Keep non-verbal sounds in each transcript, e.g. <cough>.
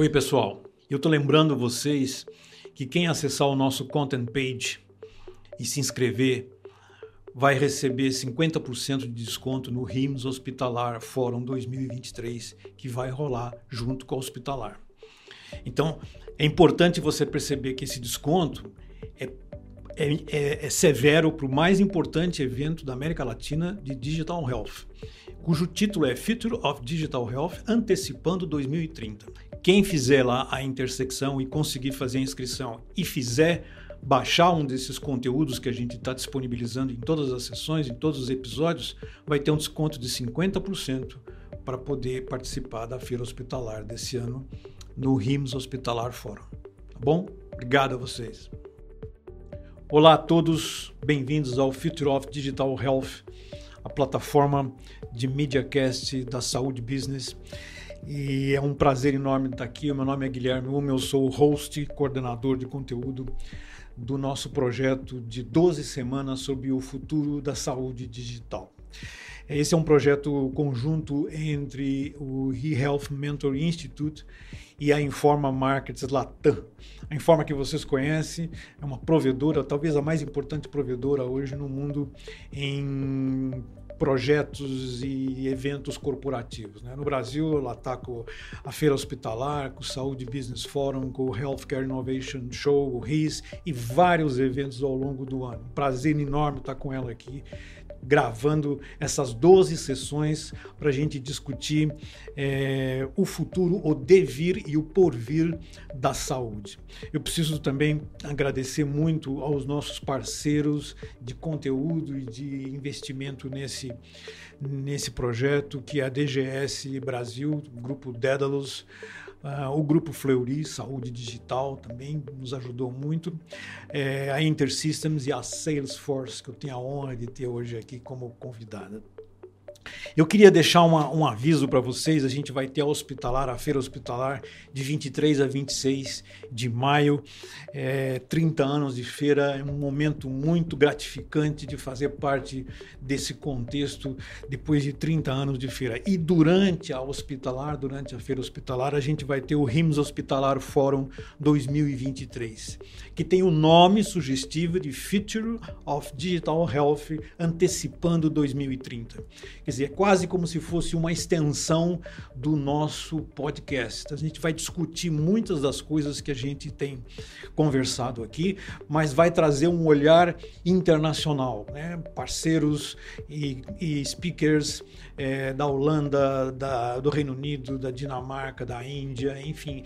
Oi, pessoal. Eu estou lembrando vocês que quem acessar o nosso content page e se inscrever vai receber 50% de desconto no RIMS Hospitalar Fórum 2023, que vai rolar junto com o Hospitalar. Então, é importante você perceber que esse desconto é, é, é, é severo para o mais importante evento da América Latina de Digital Health, cujo título é Future of Digital Health Antecipando 2030. Quem fizer lá a intersecção e conseguir fazer a inscrição e fizer baixar um desses conteúdos que a gente está disponibilizando em todas as sessões, em todos os episódios, vai ter um desconto de 50% para poder participar da feira hospitalar desse ano no RIMS Hospitalar Fórum. Tá bom? Obrigado a vocês. Olá a todos, bem-vindos ao Future of Digital Health, a plataforma de MediaCast da Saúde Business. E é um prazer enorme estar aqui. O meu nome é Guilherme Uma, eu sou o host, coordenador de conteúdo do nosso projeto de 12 semanas sobre o futuro da saúde digital. Esse é um projeto conjunto entre o eHealth Mentor Institute e a Informa Markets Latam. A Informa que vocês conhecem é uma provedora, talvez a mais importante provedora hoje no mundo em projetos e eventos corporativos. Né? No Brasil, ela está com a Feira Hospitalar, com o Saúde Business Forum, com o Healthcare Innovation Show, o RIS e vários eventos ao longo do ano. Prazer enorme estar com ela aqui gravando essas 12 sessões para a gente discutir é, o futuro, o devir e o porvir da saúde. Eu preciso também agradecer muito aos nossos parceiros de conteúdo e de investimento nesse, nesse projeto, que é a DGS Brasil, Grupo Dédalus, Uh, o grupo Fleury, Saúde Digital, também nos ajudou muito. É, a InterSystems e a Salesforce, que eu tenho a honra de ter hoje aqui como convidada. Eu queria deixar uma, um aviso para vocês. A gente vai ter a hospitalar, a feira hospitalar, de 23 a 26 de maio. É, 30 anos de feira, é um momento muito gratificante de fazer parte desse contexto depois de 30 anos de feira. E durante a hospitalar, durante a feira hospitalar, a gente vai ter o RIMS Hospitalar Fórum 2023, que tem o nome sugestivo de Future of Digital Health antecipando 2030. Quer dizer, é quase como se fosse uma extensão do nosso podcast. A gente vai discutir muitas das coisas que a gente tem conversado aqui, mas vai trazer um olhar internacional, né? parceiros e, e speakers é, da Holanda, da, do Reino Unido, da Dinamarca, da Índia, enfim.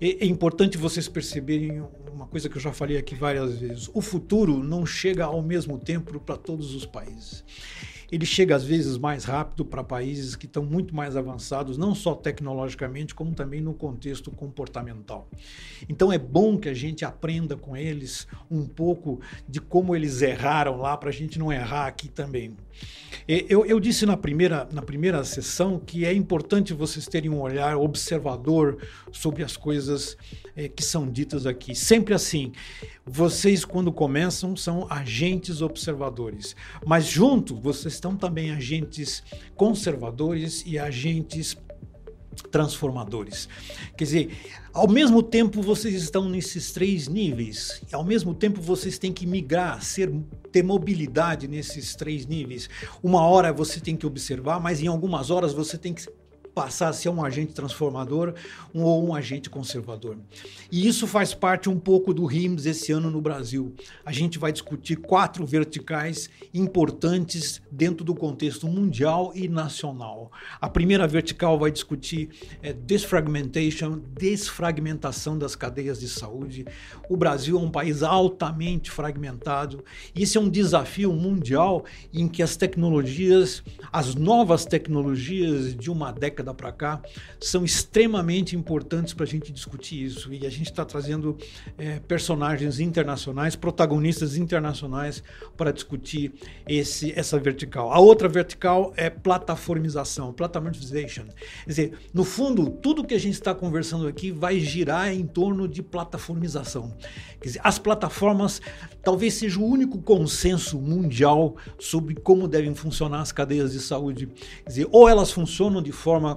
É, é importante vocês perceberem uma coisa que eu já falei aqui várias vezes: o futuro não chega ao mesmo tempo para todos os países ele chega às vezes mais rápido para países que estão muito mais avançados, não só tecnologicamente, como também no contexto comportamental. Então é bom que a gente aprenda com eles um pouco de como eles erraram lá, para a gente não errar aqui também. Eu, eu, disse na primeira, na primeira sessão que é importante vocês terem um olhar observador sobre as coisas é, que são ditas aqui. Sempre assim, vocês, quando começam, são agentes observadores, mas junto vocês estão também agentes conservadores e agentes transformadores. Quer dizer, ao mesmo tempo vocês estão nesses três níveis, e ao mesmo tempo vocês têm que migrar, ser, ter mobilidade nesses três níveis. Uma hora você tem que observar, mas em algumas horas você tem que passar a ser um agente transformador ou um agente conservador. E isso faz parte um pouco do RIMS esse ano no Brasil. A gente vai discutir quatro verticais importantes dentro do contexto mundial e nacional. A primeira vertical vai discutir é, desfragmentation, desfragmentação das cadeias de saúde. O Brasil é um país altamente fragmentado esse é um desafio mundial em que as tecnologias, as novas tecnologias de uma década década para cá são extremamente importantes para a gente discutir isso. E a gente está trazendo é, personagens internacionais, protagonistas internacionais para discutir esse, essa vertical. A outra vertical é plataformização, platformization. Quer dizer, no fundo, tudo que a gente está conversando aqui vai girar em torno de plataformização. Quer dizer, as plataformas talvez seja o único consenso mundial sobre como devem funcionar as cadeias de saúde. Quer dizer, ou elas funcionam de forma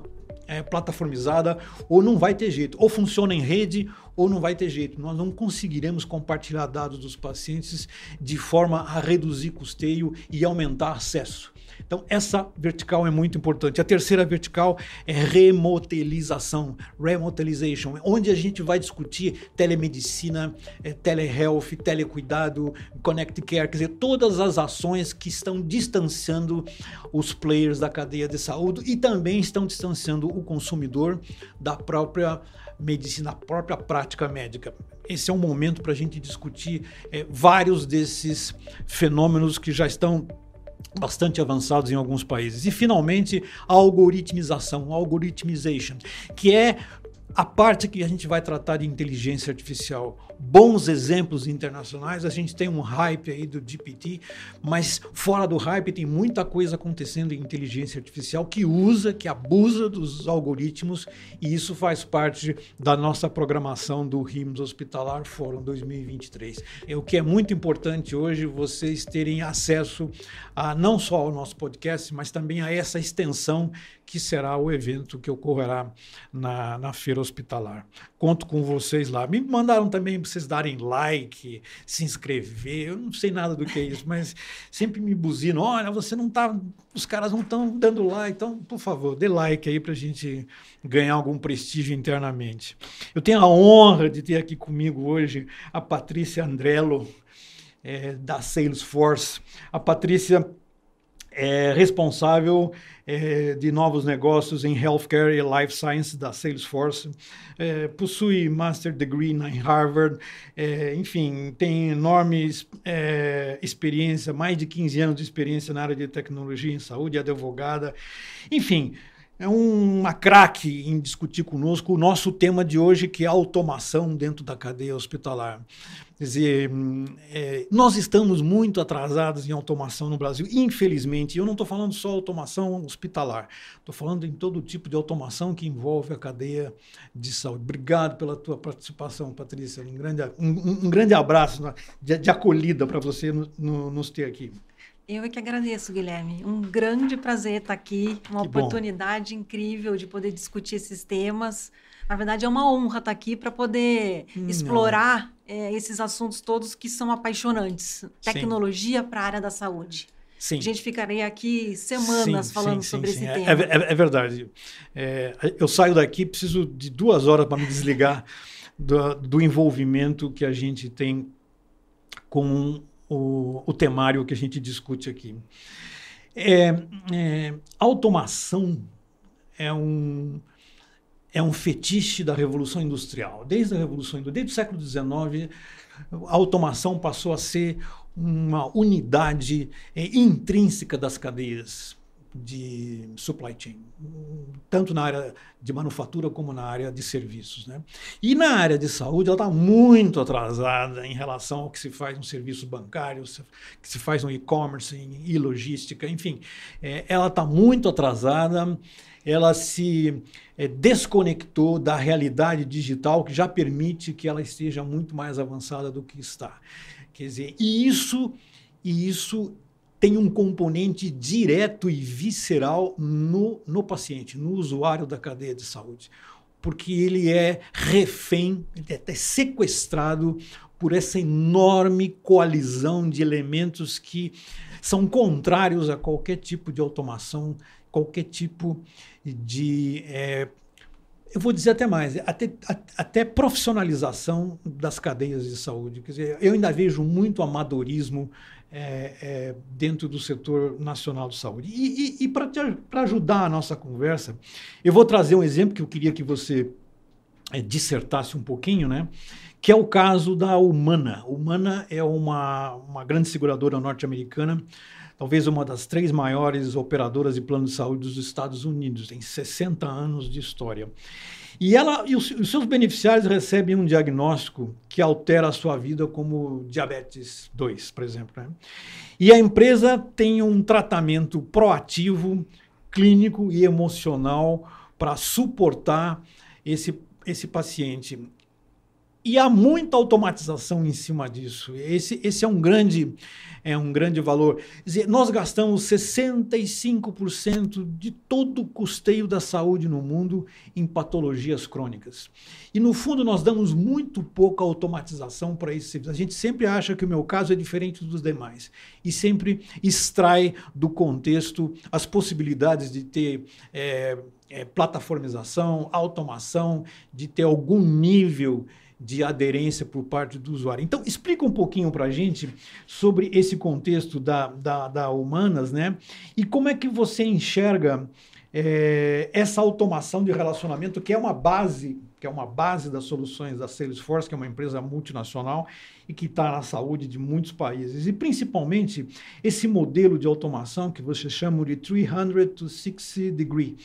é, plataformizada ou não vai ter jeito. Ou funciona em rede ou não vai ter jeito. Nós não conseguiremos compartilhar dados dos pacientes de forma a reduzir custeio e aumentar acesso. Então, essa vertical é muito importante. A terceira vertical é remotelização, remotelization, onde a gente vai discutir telemedicina, é, telehealth, telecuidado, connect care, quer dizer, todas as ações que estão distanciando os players da cadeia de saúde e também estão distanciando o consumidor da própria medicina, da própria prática médica esse é um momento para a gente discutir é, vários desses fenômenos que já estão bastante avançados em alguns países. E finalmente, a algoritmização, algoritmization, que é a parte que a gente vai tratar de inteligência artificial, bons exemplos internacionais, a gente tem um hype aí do GPT, mas fora do hype tem muita coisa acontecendo em inteligência artificial que usa, que abusa dos algoritmos e isso faz parte da nossa programação do RIMS Hospitalar Fórum 2023. É o que é muito importante hoje vocês terem acesso a não só ao nosso podcast, mas também a essa extensão que será o evento que ocorrerá na, na feira hospitalar. Conto com vocês lá. Me mandaram também para vocês darem like, se inscrever. Eu não sei nada do que é isso, mas sempre me buzinam. Olha, você não está. Os caras não estão dando like, então, por favor, dê like aí para a gente ganhar algum prestígio internamente. Eu tenho a honra de ter aqui comigo hoje a Patrícia Andrello, é, da Salesforce. A Patrícia é responsável é, de novos negócios em healthcare e life science da Salesforce, é, possui master degree em Harvard, é, enfim, tem enorme é, experiência, mais de 15 anos de experiência na área de tecnologia em saúde, advogada, enfim é uma craque em discutir conosco o nosso tema de hoje, que é a automação dentro da cadeia hospitalar. Quer dizer, é, nós estamos muito atrasados em automação no Brasil, infelizmente. Eu não estou falando só automação hospitalar, estou falando em todo tipo de automação que envolve a cadeia de saúde. Obrigado pela tua participação, Patrícia. Um grande, um, um grande abraço de, de acolhida para você no, no, nos ter aqui. Eu é que agradeço, Guilherme. Um grande prazer estar aqui, uma que oportunidade bom. incrível de poder discutir esses temas. Na verdade, é uma honra estar aqui para poder hum, explorar é, esses assuntos todos que são apaixonantes. Tecnologia para a área da saúde. Sim. A gente ficaria aqui semanas sim, falando sim, sobre esse é, tema. É, é, é verdade. Eu saio daqui, preciso de duas horas para me desligar <laughs> do, do envolvimento que a gente tem com o, o temário que a gente discute aqui. É, é, automação é um, é um fetiche da Revolução Industrial. Desde a Revolução Industrial, desde o século XIX, a automação passou a ser uma unidade é, intrínseca das cadeias de supply chain, tanto na área de manufatura como na área de serviços. Né? E na área de saúde, ela está muito atrasada em relação ao que se faz no serviço bancário, que se faz no e-commerce e logística, enfim, é, ela está muito atrasada, ela se é, desconectou da realidade digital que já permite que ela esteja muito mais avançada do que está. Quer dizer, e isso, e isso tem um componente direto e visceral no, no paciente, no usuário da cadeia de saúde, porque ele é refém, ele é até sequestrado por essa enorme coalizão de elementos que são contrários a qualquer tipo de automação, qualquer tipo de. É, eu vou dizer até mais, até, até profissionalização das cadeias de saúde. Quer dizer, eu ainda vejo muito amadorismo é, é, dentro do setor nacional de saúde. E, e, e para ajudar a nossa conversa, eu vou trazer um exemplo que eu queria que você é, dissertasse um pouquinho, né? que é o caso da Humana. Humana é uma, uma grande seguradora norte-americana, talvez uma das três maiores operadoras de plano de saúde dos Estados Unidos, tem 60 anos de história. E, ela, e os, os, seus beneficiários recebem um diagnóstico que altera a sua vida, como diabetes 2, por exemplo. Né? E a empresa tem um tratamento proativo, clínico e emocional para suportar esse, esse paciente. E há muita automatização em cima disso. Esse, esse é um grande é um grande valor. Nós gastamos 65% de todo o custeio da saúde no mundo em patologias crônicas. E no fundo nós damos muito pouca automatização para esse serviço. A gente sempre acha que o meu caso é diferente dos demais e sempre extrai do contexto as possibilidades de ter é, é, plataformização, automação, de ter algum nível de aderência por parte do usuário. Então, explica um pouquinho para a gente sobre esse contexto da, da, da, Humanas, né? E como é que você enxerga é, essa automação de relacionamento, que é uma base, que é uma base das soluções da Salesforce, que é uma empresa multinacional e que está na saúde de muitos países. E principalmente esse modelo de automação que você chama de 360 degree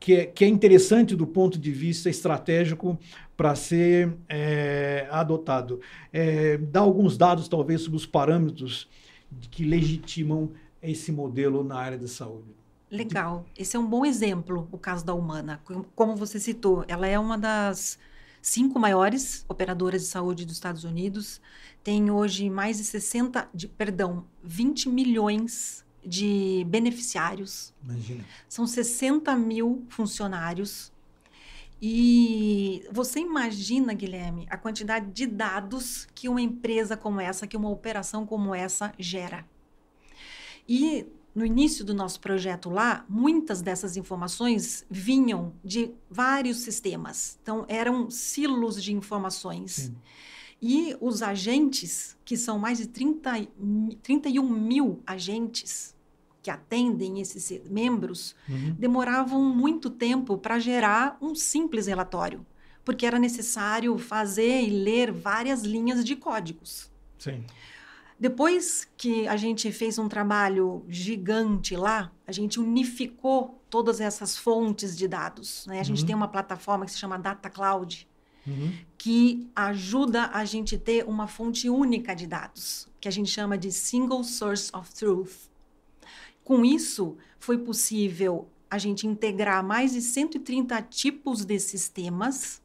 que é, que é interessante do ponto de vista estratégico para ser é, adotado. É, dá alguns dados, talvez, sobre os parâmetros que legitimam esse modelo na área da saúde. Legal. Esse é um bom exemplo, o caso da Humana. Como você citou, ela é uma das cinco maiores operadoras de saúde dos Estados Unidos. Tem hoje mais de 60, de, perdão, 20 milhões de beneficiários. Imagina. São 60 mil funcionários. E você imagina, Guilherme, a quantidade de dados que uma empresa como essa, que uma operação como essa gera. E no início do nosso projeto lá, muitas dessas informações vinham de vários sistemas. Então, eram silos de informações. Sim. E os agentes, que são mais de 30, 31 mil agentes que atendem esses membros, uhum. demoravam muito tempo para gerar um simples relatório, porque era necessário fazer e ler várias linhas de códigos. Sim. Depois que a gente fez um trabalho gigante lá, a gente unificou todas essas fontes de dados. Né? A gente uhum. tem uma plataforma que se chama Data Cloud, uhum. que ajuda a gente ter uma fonte única de dados, que a gente chama de Single Source of Truth. Com isso, foi possível a gente integrar mais de 130 tipos de sistemas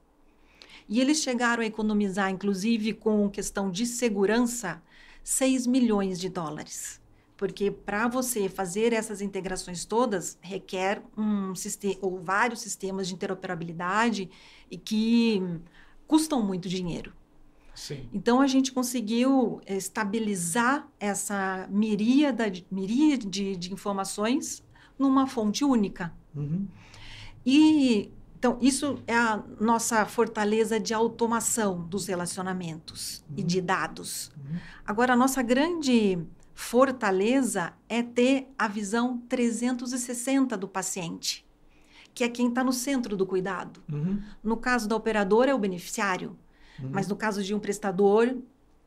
e eles chegaram a economizar, inclusive com questão de segurança, 6 milhões de dólares. Porque para você fazer essas integrações todas, requer um sistema ou vários sistemas de interoperabilidade e que custam muito dinheiro. Sim. Então a gente conseguiu estabilizar essa miríade, miríade de, de informações numa fonte única. Uhum. E então isso é a nossa fortaleza de automação dos relacionamentos uhum. e de dados. Uhum. Agora a nossa grande fortaleza é ter a visão 360 do paciente, que é quem está no centro do cuidado. Uhum. No caso da operadora, é o beneficiário, uhum. mas no caso de um prestador,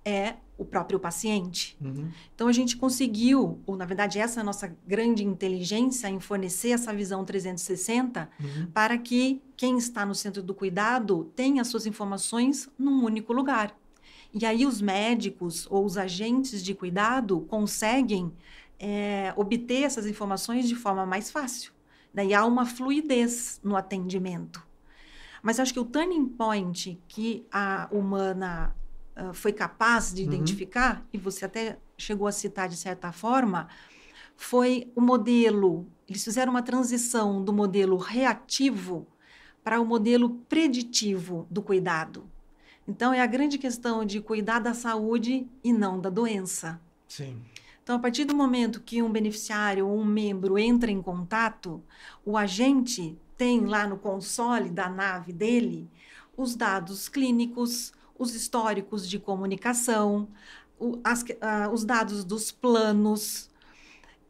é o próprio paciente. Uhum. Então a gente conseguiu, ou na verdade essa é a nossa grande inteligência em fornecer essa visão 360 uhum. para que quem está no centro do cuidado tenha suas informações num único lugar. E aí os médicos ou os agentes de cuidado conseguem é, obter essas informações de forma mais fácil. Daí há uma fluidez no atendimento. Mas acho que o turning point que a humana uh, foi capaz de uhum. identificar, e você até chegou a citar de certa forma, foi o modelo. Eles fizeram uma transição do modelo reativo para o modelo preditivo do cuidado. Então, é a grande questão de cuidar da saúde e não da doença. Sim. Então, a partir do momento que um beneficiário ou um membro entra em contato, o agente tem lá no console da nave dele os dados clínicos, os históricos de comunicação, o, as, uh, os dados dos planos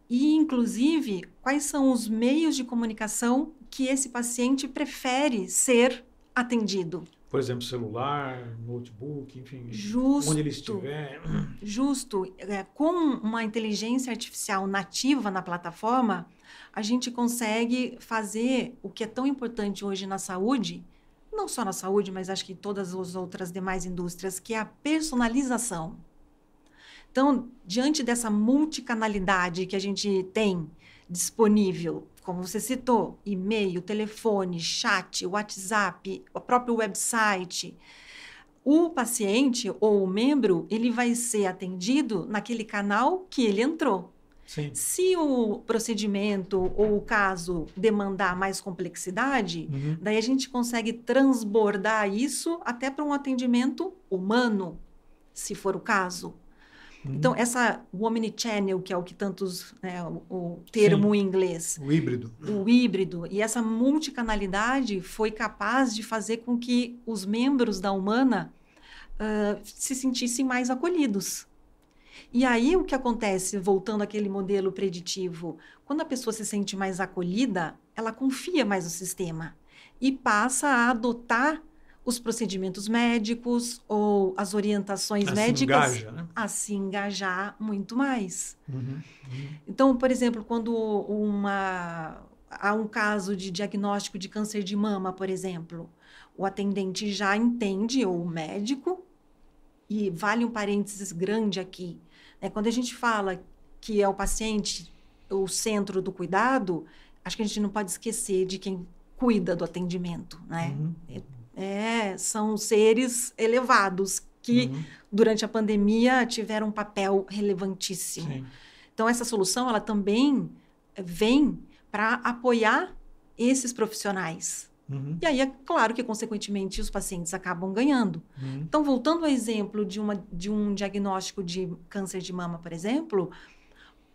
e, inclusive, quais são os meios de comunicação que esse paciente prefere ser atendido por exemplo, celular, notebook, enfim, justo, onde ele estiver. Justo. É, com uma inteligência artificial nativa na plataforma, a gente consegue fazer o que é tão importante hoje na saúde, não só na saúde, mas acho que em todas as outras demais indústrias, que é a personalização. Então, diante dessa multicanalidade que a gente tem disponível como você citou, e-mail, telefone, chat, WhatsApp, o próprio website. o paciente ou o membro ele vai ser atendido naquele canal que ele entrou. Sim. Se o procedimento ou o caso demandar mais complexidade, uhum. daí a gente consegue transbordar isso até para um atendimento humano, se for o caso. Então, essa omnichannel, que é o que tantos, né, o, o, termo Sim. em inglês. O híbrido. O híbrido. E essa multicanalidade foi capaz de fazer com que os membros da Humana uh, se sentissem mais acolhidos. E aí o que acontece, voltando àquele modelo preditivo, quando a pessoa se sente mais acolhida, ela confia mais no sistema e passa a adotar os procedimentos médicos ou as orientações a médicas se engaja, né? a se engajar muito mais. Uhum, uhum. Então, por exemplo, quando uma, há um caso de diagnóstico de câncer de mama, por exemplo, o atendente já entende, ou o médico, e vale um parênteses grande aqui, né? Quando a gente fala que é o paciente o centro do cuidado, acho que a gente não pode esquecer de quem cuida do atendimento, né? Uhum. É, são seres elevados que uhum. durante a pandemia tiveram um papel relevantíssimo. Sim. Então essa solução ela também vem para apoiar esses profissionais, Uhum. E aí é claro que, consequentemente, os pacientes acabam ganhando. Uhum. Então, voltando ao exemplo de, uma, de um diagnóstico de câncer de mama, por exemplo,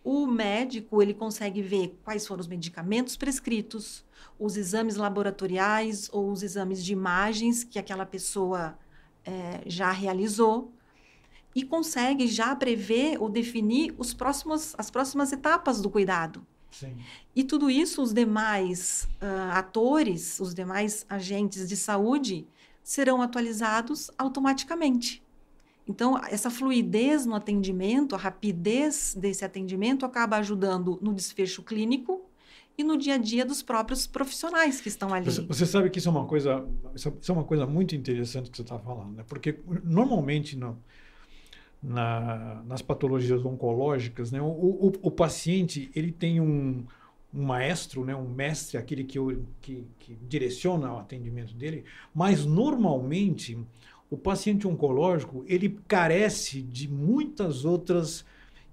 o médico ele consegue ver quais foram os medicamentos prescritos, os exames laboratoriais ou os exames de imagens que aquela pessoa é, já realizou e consegue já prever ou definir os próximos, as próximas etapas do cuidado. Sim. E tudo isso, os demais uh, atores, os demais agentes de saúde, serão atualizados automaticamente. Então, essa fluidez no atendimento, a rapidez desse atendimento acaba ajudando no desfecho clínico e no dia a dia dos próprios profissionais que estão ali. Você, sabe que isso é uma coisa, isso é uma coisa muito interessante que você está falando, né? Porque normalmente no, na, nas patologias oncológicas, né, o, o, o, paciente ele tem um, um maestro, né, um mestre, aquele que, que, que direciona o atendimento dele, mas normalmente o paciente oncológico ele carece de muitas outras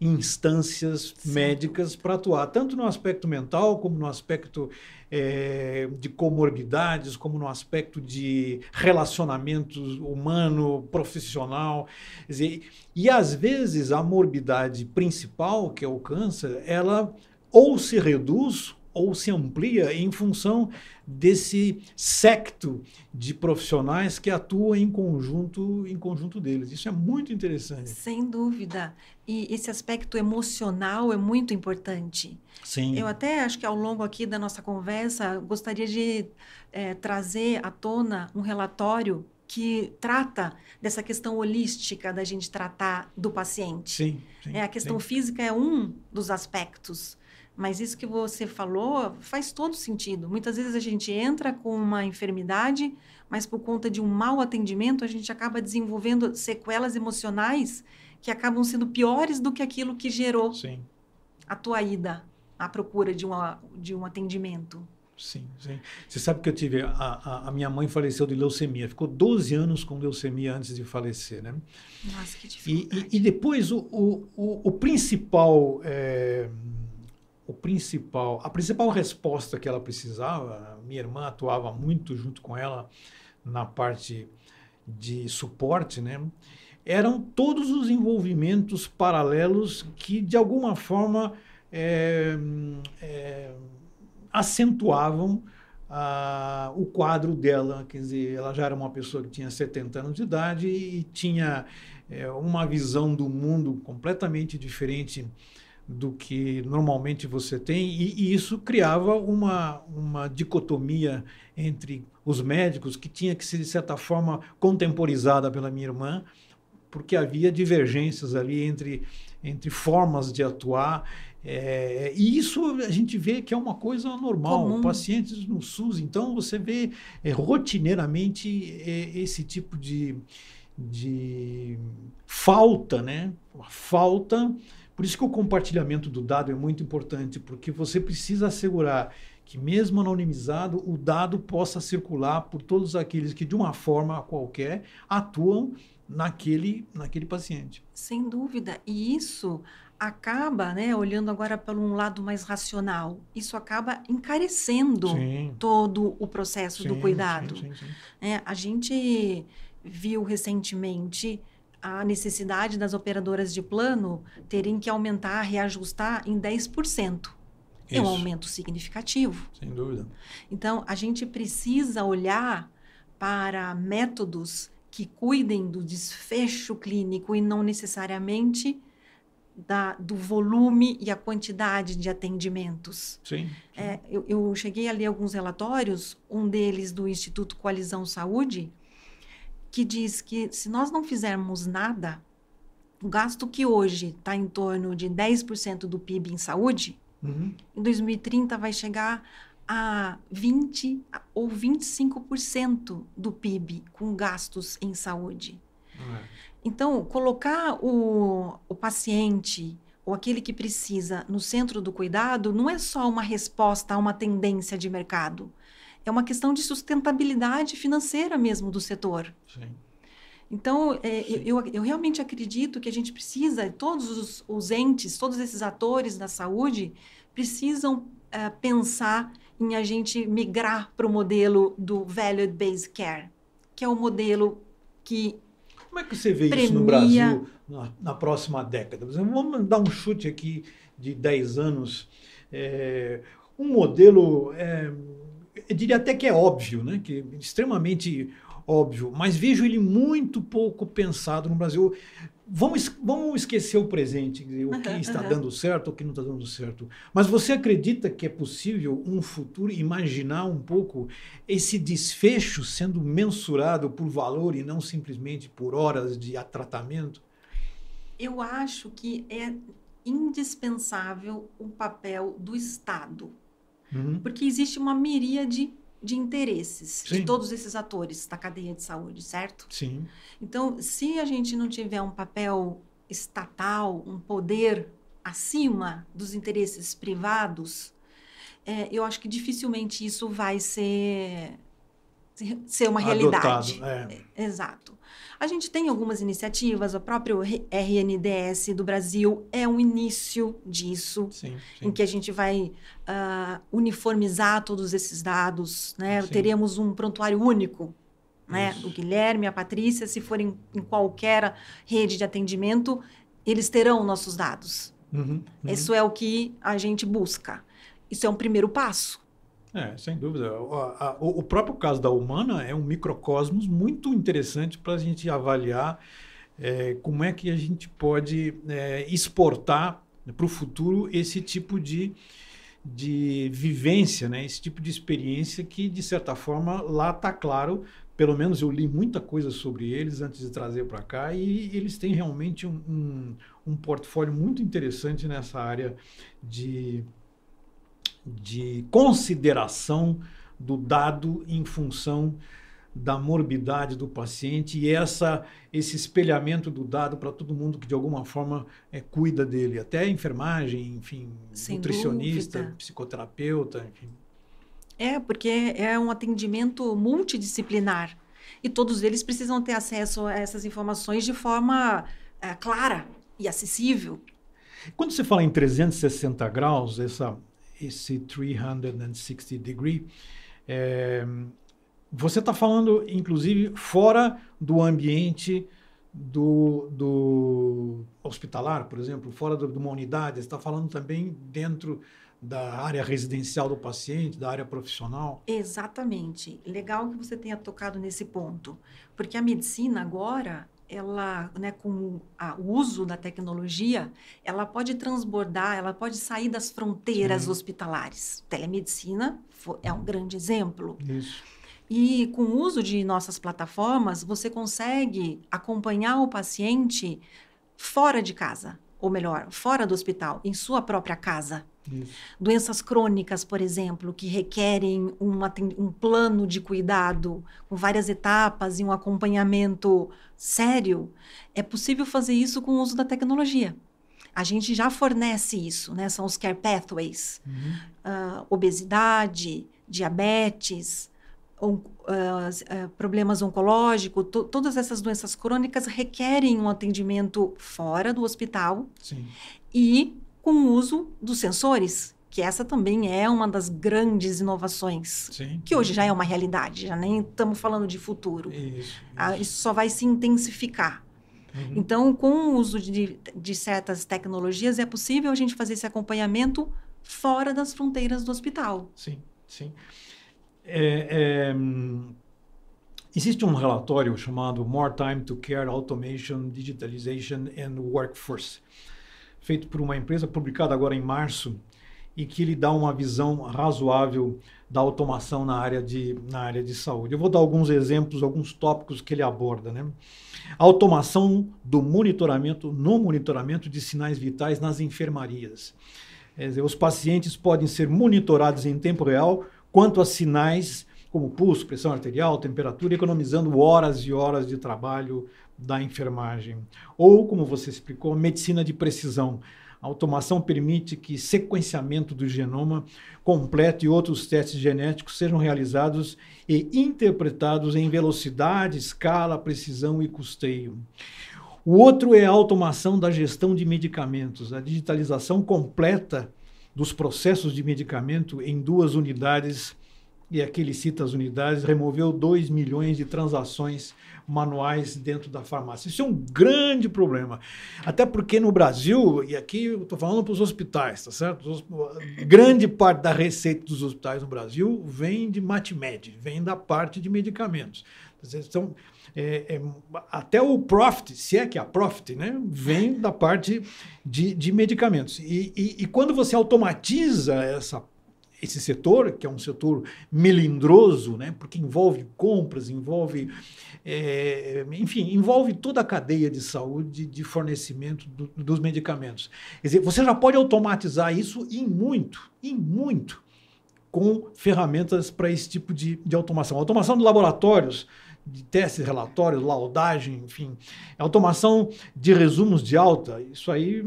instâncias Sim. médicas para atuar, tanto no aspecto mental, como no aspecto é, de comorbidades, como no aspecto de relacionamento humano, profissional. Dizer, e às vezes a morbidade principal, que é o câncer, ela ou se reduz ou se amplia em função desse secto de profissionais que atuam em conjunto em conjunto deles. Isso é muito interessante. Sem dúvida. E esse aspecto emocional é muito importante. Sim. Eu até acho que ao longo aqui da nossa conversa gostaria de é, trazer à tona um relatório que trata dessa questão holística da gente tratar do paciente. Sim. sim é, a questão sim. física é um dos aspectos mas isso que você falou faz todo sentido. Muitas vezes a gente entra com uma enfermidade, mas por conta de um mau atendimento, a gente acaba desenvolvendo sequelas emocionais que acabam sendo piores do que aquilo que gerou sim. a tua ida à procura de, uma, de um atendimento. Sim, sim. Você sabe que eu tive. A, a, a, minha mãe faleceu de leucemia. Ficou 12 anos com leucemia antes de falecer, né? Nossa, que dificuldade. E, e, e depois, o, o, o, o principal. É, o principal, a principal resposta que ela precisava, minha irmã atuava muito junto com ela na parte de suporte, né? Eram todos os envolvimentos paralelos que de alguma forma é, é, acentuavam a, o quadro dela, quer dizer, ela já era uma pessoa que tinha 70 anos de idade e tinha é, uma visão do mundo completamente diferente do que normalmente você tem, e, e, isso criava uma, uma dicotomia entre os médicos, que tinha que ser, de certa forma, contemporizada pela minha irmã, porque havia divergências ali entre, entre formas de atuar. É, e isso a gente vê que é uma coisa normal. Comum. Pacientes no SUS, então, você vê é, rotineiramente é, esse tipo de, de falta, né? Falta por isso que o compartilhamento do dado é muito importante, porque você precisa assegurar que mesmo anonimizado, o dado possa circular por todos aqueles que, de uma forma qualquer, atuam naquele, naquele paciente. Sem dúvida. E isso acaba, né, olhando agora pelo um lado mais racional, isso acaba encarecendo sim. todo o processo sim, do cuidado. Sim, é, a gente viu recentemente a necessidade das operadoras de plano terem que aumentar, reajustar em 10%. Isso. É um aumento significativo. Sem dúvida. Então, a gente precisa olhar para métodos que cuidem do desfecho clínico e não necessariamente da, do volume e a quantidade de atendimentos. Sim. sim. É, eu, eu, cheguei a ler alguns relatórios, um deles do Instituto Coalizão Saúde, que diz que se nós não fizermos nada, o gasto que hoje está em torno de 10% do PIB em saúde, Uhum. Em 2030 vai chegar a 20 ou 25% do PIB com gastos em saúde. Uhum. Então, colocar o, o paciente ou aquele que precisa no centro do cuidado não é só uma resposta a uma tendência de mercado. É uma questão de sustentabilidade financeira mesmo do setor. Sim. Então, é, eu, eu, realmente acredito que a gente precisa, todos os, os entes, todos esses atores da saúde precisam é, pensar em a gente migrar para o modelo do Valued Based Care, que é o modelo que. Como é que você vê premia... isso no Brasil na, na, próxima década? Vamos dar um chute aqui de 10 anos. É, um modelo, é, eu diria até que é óbvio, né? que é extremamente óbvio, mas vejo ele muito pouco pensado no Brasil. Vamos, vamos esquecer o presente, o que está dando certo, o que não está dando certo. Mas você acredita que é possível um futuro imaginar um pouco esse desfecho sendo mensurado por valor e não simplesmente por horas de tratamento? Eu acho que é indispensável o papel do Estado. Uhum. Porque existe uma miríade de interesses Sim. de todos esses atores da cadeia de saúde, certo? Sim. Então, se a gente não tiver um papel estatal, um poder acima dos interesses privados, é, eu acho que dificilmente isso vai ser ser uma realidade. é. É, exato. A gente tem algumas iniciativas, o próprio RNDS do Brasil é um início disso, sim, sim. em que a gente vai uh, uniformizar todos esses dados, né? Teremos um prontuário único, né? O Guilherme, a Patrícia, se forem em qualquer rede de atendimento, eles terão nossos dados. Uhum, uhum. Isso é o que a gente busca. Isso é um primeiro passo. É, sem dúvida. O, a, o, próprio caso da Humana é um microcosmos muito interessante para a gente avaliar é, como é que a gente pode é, exportar para o futuro esse tipo de, de vivência, né? esse tipo de experiência que, de certa forma, lá está claro. Pelo menos eu li muita coisa sobre eles antes de trazer para cá e eles têm realmente um, um, um portfólio muito interessante nessa área de de consideração do dado em função da morbidade do paciente e essa esse espelhamento do dado para todo mundo que de alguma forma é, cuida dele, até enfermagem, enfim, Sem nutricionista, dúvida. psicoterapeuta, enfim. É, porque é um atendimento multidisciplinar e todos eles precisam ter acesso a essas informações de forma é, clara e acessível. Quando você fala em 360 graus, essa esse 360 degree. É, você está falando, inclusive, fora do ambiente do, do hospitalar, por exemplo, fora de uma unidade, você está falando também dentro da área residencial do paciente, da área profissional? Exatamente. Legal que você tenha tocado nesse ponto, porque a medicina agora ela, né, com a, o uso da tecnologia, ela pode transbordar, ela pode sair das fronteiras Sim. hospitalares. Telemedicina é um grande exemplo. Isso. E com o uso de nossas plataformas, você consegue acompanhar o paciente fora de casa, ou melhor, fora do hospital, em sua própria casa. Isso. Doenças crônicas, por exemplo, que requerem uma, um plano de cuidado com várias etapas e um acompanhamento sério, é possível fazer isso com o uso da tecnologia. a gente já fornece isso, né? São os care pathways. Uhum. Uh, obesidade, diabetes, on, uh, uh, problemas oncológicos, to, todas essas doenças crônicas requerem um atendimento fora do hospital Sim. e com o uso dos sensores, que essa também é uma das grandes inovações, Sim. que hoje já é uma realidade, já nem estamos falando de futuro. Isso, isso. Ah, isso só vai se intensificar. Uhum. Então, com o uso de, de certas tecnologias, é possível a gente fazer esse acompanhamento fora das fronteiras do hospital. Sim, sim. É, é, existe um relatório chamado More Time to Care Automation, Digitalization and Workforce, feito por uma empresa publicado agora em março e que ele dá uma visão razoável da automação na área de, na área de saúde. Eu vou dar alguns exemplos, alguns tópicos que ele aborda. Né? A automação do monitoramento, no monitoramento de sinais vitais nas enfermarias. Dizer, os pacientes podem ser monitorados em tempo real quanto a sinais como pulso, pressão arterial, temperatura, economizando horas e horas de trabalho da enfermagem. Ou, como você explicou, medicina de precisão. A automação permite que sequenciamento do genoma completo e outros testes genéticos sejam realizados e interpretados em velocidade, escala, precisão e custeio. O outro é a automação da gestão de medicamentos, a digitalização completa dos processos de medicamento em duas unidades, e aqui ele cita as unidades, removeu 2 milhões de transações manuais dentro da farmácia. Isso é um grande problema. Até porque no Brasil, e aqui eu estou falando para os hospitais, tá certo? Grande parte da receita dos hospitais no Brasil vem de MatMed, vem da parte de medicamentos. Então, é, é, até o profit, se é que é a profit, né, vem da parte de, de medicamentos. E, e, e, quando você automatiza essa, esse setor, que é um setor melindroso, né, porque envolve compras, envolve, é, enfim, envolve toda a cadeia de saúde de fornecimento do, dos medicamentos. Quer dizer, você já pode automatizar isso em muito, em muito, com ferramentas para esse tipo de, de automação. Automação de laboratórios de testes, relatórios, laudagem, enfim. Automação de resumos de alta, isso aí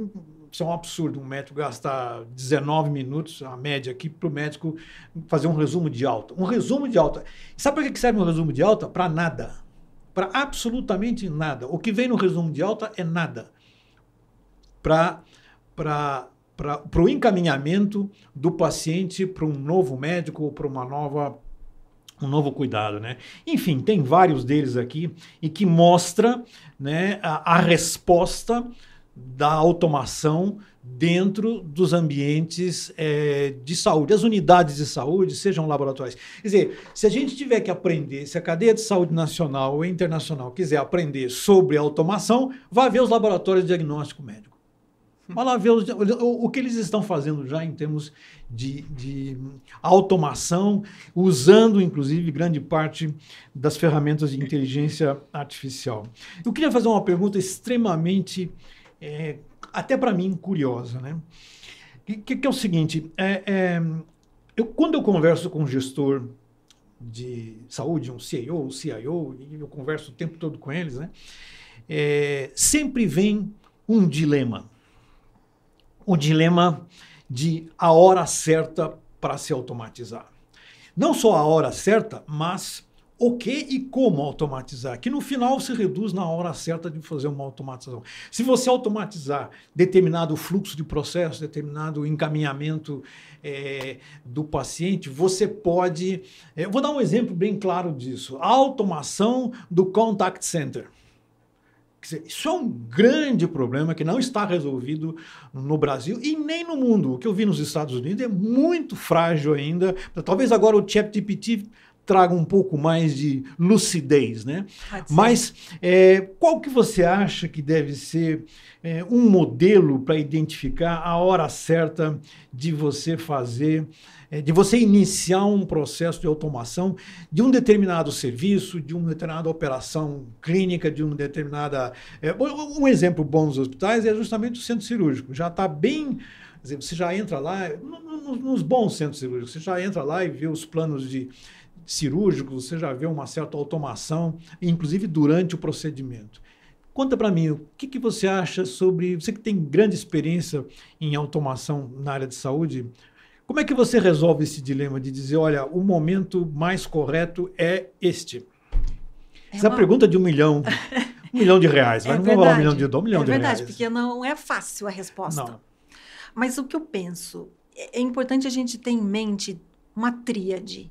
isso é um absurdo. Um médico gastar 19 minutos, a média aqui, para o médico fazer um resumo de alta. Um resumo de alta. Sabe para que serve um resumo de alta? Para nada. Para absolutamente nada. O que vem no resumo de alta é nada. Para o encaminhamento do paciente para um novo médico ou para uma nova um novo cuidado, né? Enfim, tem vários deles aqui e que mostra né, a, a resposta da automação dentro dos ambientes é, de saúde, as unidades de saúde, sejam laboratórios. Quer dizer, se a gente tiver que aprender, se a cadeia de saúde nacional ou internacional quiser aprender sobre automação, vá ver os laboratórios de diagnóstico médico. Vai lá ver os, o, o, que eles estão fazendo já em termos de, de, automação, usando inclusive grande parte das ferramentas de inteligência artificial. Eu queria fazer uma pergunta extremamente, é, até para mim, curiosa. Né? Que, que é o seguinte: é, é, eu, quando eu converso com um gestor de saúde, um CEO, um CIO, eu converso o tempo todo com eles, né? É, sempre vem um dilema o dilema de a hora certa para se automatizar. Não só a hora certa, mas o que e como automatizar, que no final se reduz na hora certa de fazer uma automatização. Se você automatizar determinado fluxo de processo, determinado encaminhamento é, do paciente, você pode. É, vou dar um exemplo bem claro disso: a automação do contact center. Isso é um grande problema que não está resolvido no Brasil e nem no mundo. O que eu vi nos Estados Unidos é muito frágil ainda. Talvez agora o ChatGPT traga um pouco mais de lucidez, né? Mas é, qual que você acha que deve ser é, um modelo para identificar a hora certa de você fazer é, de você iniciar um processo de automação de um determinado serviço, de uma determinada operação clínica, de uma determinada. É, um exemplo bom nos hospitais é justamente o centro cirúrgico. Já está bem. Você já entra lá, nos bons centros cirúrgicos, você já entra lá e vê os planos de cirúrgicos, você já vê uma certa automação, inclusive durante o procedimento. Conta para mim, o que, que você acha sobre. Você que tem grande experiência em automação na área de saúde, como é que você resolve esse dilema de dizer, olha, o momento mais correto é este? É Essa uma... pergunta de um milhão, <laughs> um milhão de reais, é mas não vou falar um milhão de dólares, um milhão é de verdade, reais. É verdade, porque não é fácil a resposta. Não. Mas o que eu penso, é, é importante a gente ter em mente uma tríade.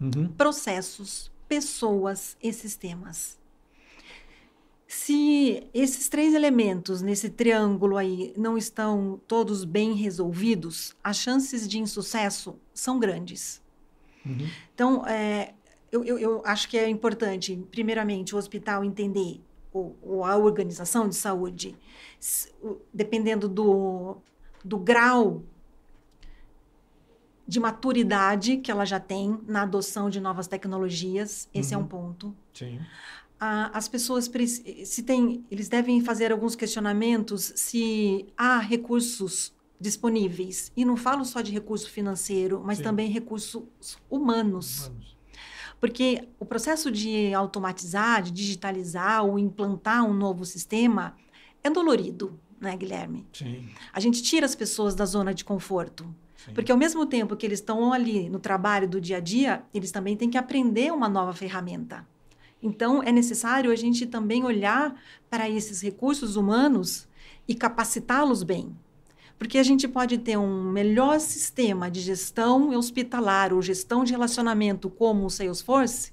Uhum. Processos, pessoas e sistemas. Se esses três elementos nesse triângulo aí não estão todos bem resolvidos, as chances de insucesso são grandes. Uhum. Então, é, eu, eu, eu, acho que é importante, primeiramente, o hospital entender, ou, ou a organização de saúde, dependendo do, do grau de maturidade que ela já tem na adoção de novas tecnologias, esse uhum. é um uhum. ponto. Sim as pessoas se tem, eles devem fazer alguns questionamentos se há recursos disponíveis. E não falo só de recurso financeiro, mas Sim. também recursos humanos. humanos. Porque o processo de automatizar, de digitalizar ou implantar um novo sistema é dolorido, né, Guilherme? Sim. A gente tira as pessoas da zona de conforto. Porque ao mesmo tempo que eles estão ali no trabalho do dia a dia, eles também têm que aprender uma nova ferramenta. Então, é necessário a gente também olhar para esses recursos humanos e capacitá-los bem. Porque a gente pode ter um melhor sistema de gestão hospitalar ou gestão de relacionamento como o Salesforce.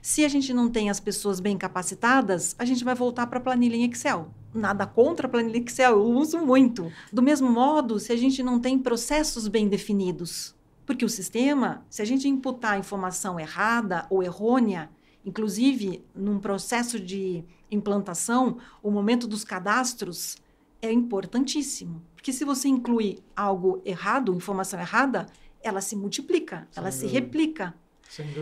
Se a gente não tem as pessoas bem capacitadas, a gente vai voltar para a planilha em Excel. Nada contra a planilha Excel, eu uso muito. Do mesmo modo, se a gente não tem processos bem definidos. Porque o sistema, se a gente imputar informação errada ou errônea, Inclusive, num processo de implantação, o momento dos cadastros é importantíssimo. Porque se você inclui algo errado, informação errada, ela se multiplica, Sem ela se replica.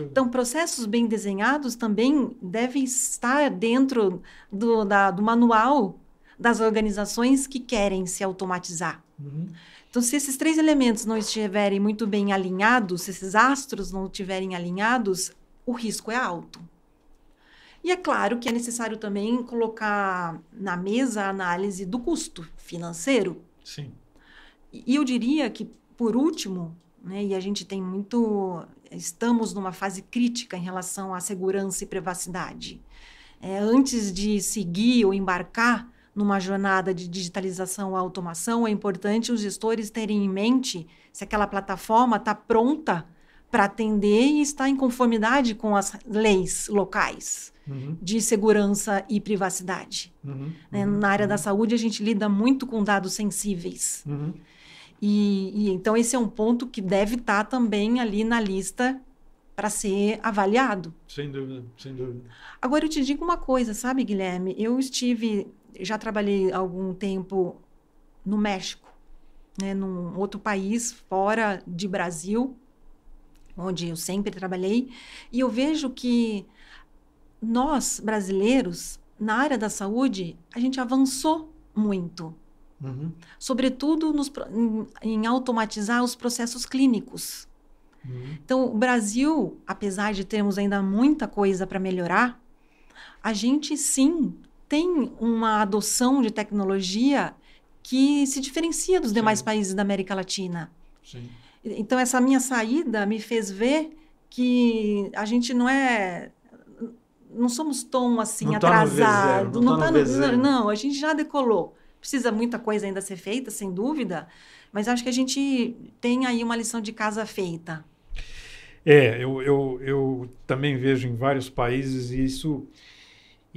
Então, processos bem desenhados também devem estar dentro do, da, do manual das organizações que querem se automatizar. Uhum. Então, se esses três elementos não estiverem muito bem alinhados, se esses astros não estiverem alinhados, o risco é alto. E é claro que é necessário também colocar na mesa a análise do custo financeiro. Sim. E eu diria que, por último, né, e a gente tem muito. Estamos numa fase crítica em relação à segurança e privacidade. É, antes de seguir ou embarcar numa jornada de digitalização ou automação, é importante os gestores terem em mente se aquela plataforma está pronta para atender e está em conformidade com as leis locais uhum. de segurança e privacidade. Uhum. Né? Uhum. Na área da saúde, a gente lida muito com dados sensíveis. E, e, então esse é um ponto que deve estar tá também ali na lista para ser avaliado. Sem dúvida, sem dúvida. Agora eu te digo uma coisa, sabe, Guilherme? Eu estive, já trabalhei algum tempo no México, né, num outro país fora de Brasil, onde eu sempre trabalhei, e eu vejo que nós, brasileiros, na área da saúde, a gente avançou muito. Uhum. Sobretudo nos, em, em, automatizar os processos clínicos. Uhum. Então, o Brasil, apesar de termos ainda muita coisa para melhorar, a gente sim tem uma adoção de tecnologia que se diferencia dos sim. demais países da América Latina. Sim. Então, essa minha saída me fez ver que a gente não é não somos tão assim não atrasado. Tá não, tá no, tá no, não, a gente já decolou. Precisa muita coisa ainda ser feita, sem dúvida, mas acho que a gente tem aí uma lição de casa feita. É, eu, eu, eu também vejo em vários países isso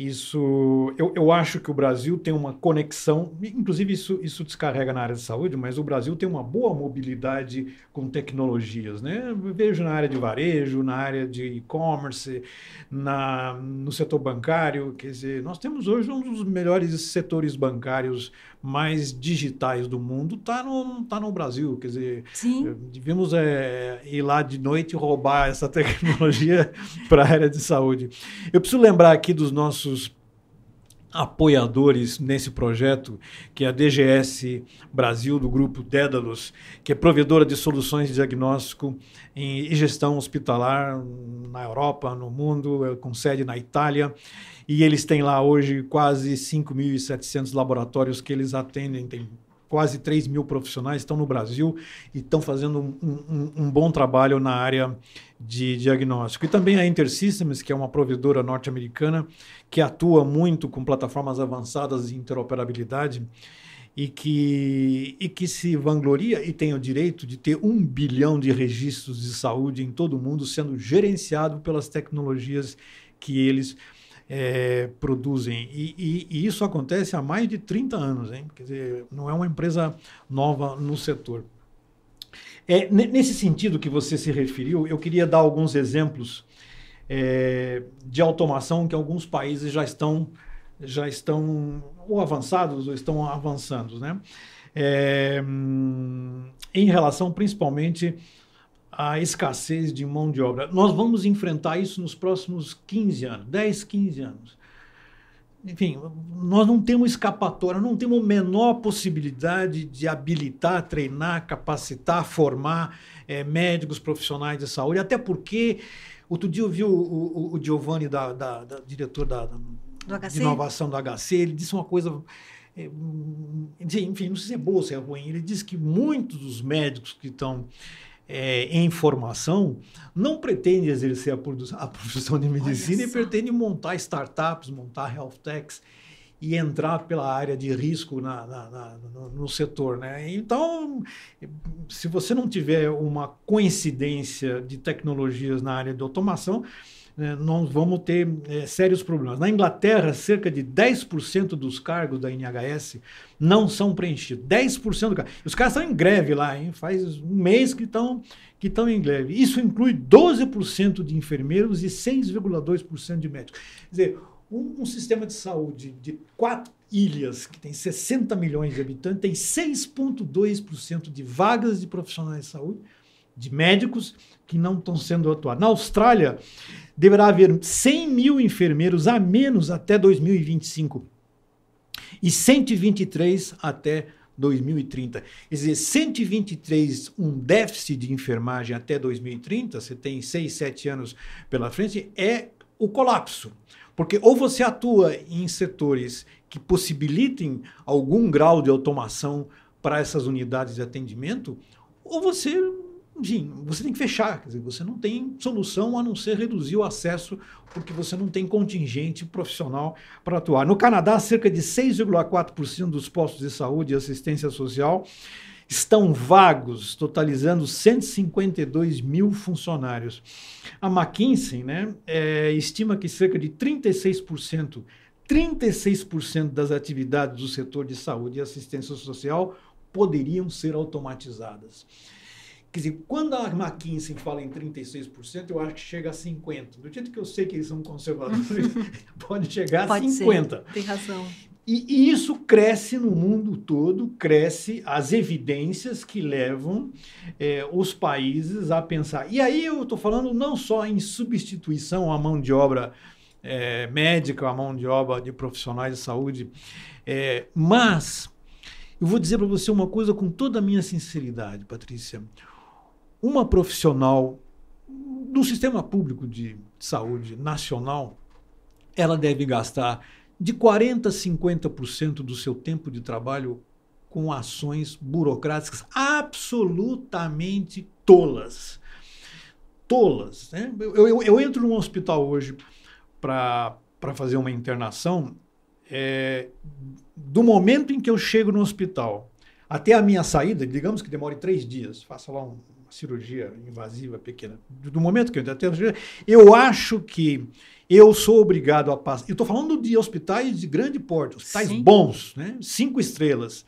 isso, eu, eu acho que o Brasil tem uma conexão, inclusive isso, isso descarrega na área de saúde, mas o Brasil tem uma boa mobilidade com tecnologias, né? Vejo na área de varejo, na área de e-commerce, no setor bancário, quer dizer, nós temos hoje um dos melhores setores bancários mais digitais do mundo, está no, tá no Brasil, quer dizer, Sim. devíamos é, ir lá de noite e roubar essa <laughs> tecnologia para a área de saúde. Eu preciso lembrar aqui dos nossos apoiadores nesse projeto, que é a DGS Brasil, do grupo Dédalus, que é provedora de soluções de diagnóstico e gestão hospitalar na Europa, no mundo, é, com sede na Itália. E eles têm lá hoje quase 5.700 laboratórios que eles atendem, tem quase 3 mil profissionais estão no Brasil e estão fazendo um, um, um, bom trabalho na área de diagnóstico. E também a InterSystems, que é uma provedora norte-americana que atua muito com plataformas avançadas de interoperabilidade e que, e que se vangloria e tem o direito de ter um bilhão de registros de saúde em todo o mundo sendo gerenciado pelas tecnologias que eles é, produzem. E, e, e, isso acontece há mais de 30 anos, hein? Quer dizer, não é uma empresa nova no setor. É, nesse sentido que você se referiu, eu queria dar alguns exemplos é, de automação que alguns países já estão já estão ou avançados ou estão avançando, né? É, em relação principalmente a escassez de mão de obra. Nós vamos enfrentar isso nos próximos 15 anos, 10, 15 anos. Enfim, nós não temos escapatória, não temos a menor possibilidade de habilitar, treinar, capacitar, formar é, médicos profissionais de saúde, até porque outro dia eu vi o, o, o Giovanni, da, da, da diretor da, da de inovação do HC, ele disse uma coisa é, enfim, não sei se é boa ou se é ruim. Ele disse que muitos dos médicos que estão é, em formação não pretende exercer a, a profissão de medicina e pretende montar startups, montar health techs e entrar pela área de risco na, na, na, no, no, setor. Né? Então, se você não tiver uma coincidência de tecnologias na área de automação, né, nós vamos ter é, sérios problemas. Na Inglaterra, cerca de 10% dos cargos da NHS não são preenchidos. 10% do cargo. Os caras estão em greve lá, hein? faz um mês que estão que em greve. Isso inclui 12% de enfermeiros e 6,2% de médicos. Quer dizer, um, um, sistema de saúde de quatro ilhas, que tem 60 milhões de habitantes, tem 6,2% de vagas de profissionais de saúde, de médicos, que não estão sendo atuados. Na Austrália, deverá haver 100 mil enfermeiros a menos até 2025 e 123 até 2030. Quer dizer, 123, um déficit de enfermagem até 2030, você tem 6, 7 anos pela frente, é o colapso. Porque ou você atua em setores que possibilitem algum grau de automação para essas unidades de atendimento, ou você enfim, você tem que fechar. Quer dizer, você não tem solução a não ser reduzir o acesso, porque você não tem contingente profissional para atuar. No Canadá, cerca de 6,4% dos postos de saúde e assistência social estão vagos, totalizando 152 mil funcionários. A McKinsey né, é, estima que cerca de 36%, 36% das atividades do setor de saúde e assistência social poderiam ser automatizadas. Quer dizer, quando a McKinsey fala em 36%, eu acho que chega a 50%. Do jeito que eu sei que eles são conservadores, <laughs> pode chegar pode a 50%. Ser. Tem razão. E, e, isso cresce no mundo todo, cresce as evidências que levam é, os países a pensar. E aí eu estou falando não só em substituição à mão de obra é, médica, à mão de obra de profissionais de saúde, é, mas eu vou dizer para você uma coisa com toda a minha sinceridade, Patrícia uma profissional do sistema público de saúde nacional, ela deve gastar de 40% a 50% do seu tempo de trabalho com ações burocráticas absolutamente tolas. Tolas. Né? Eu, eu, eu entro num hospital hoje para fazer uma internação. É, do momento em que eu chego no hospital até a minha saída, digamos que demore três dias, faça lá um, cirurgia invasiva pequena, do momento que eu entrei cirurgia, eu acho que eu sou obrigado a passar. Eu estou falando de hospitais de grande porte, hospitais Sim. bons, né? cinco estrelas.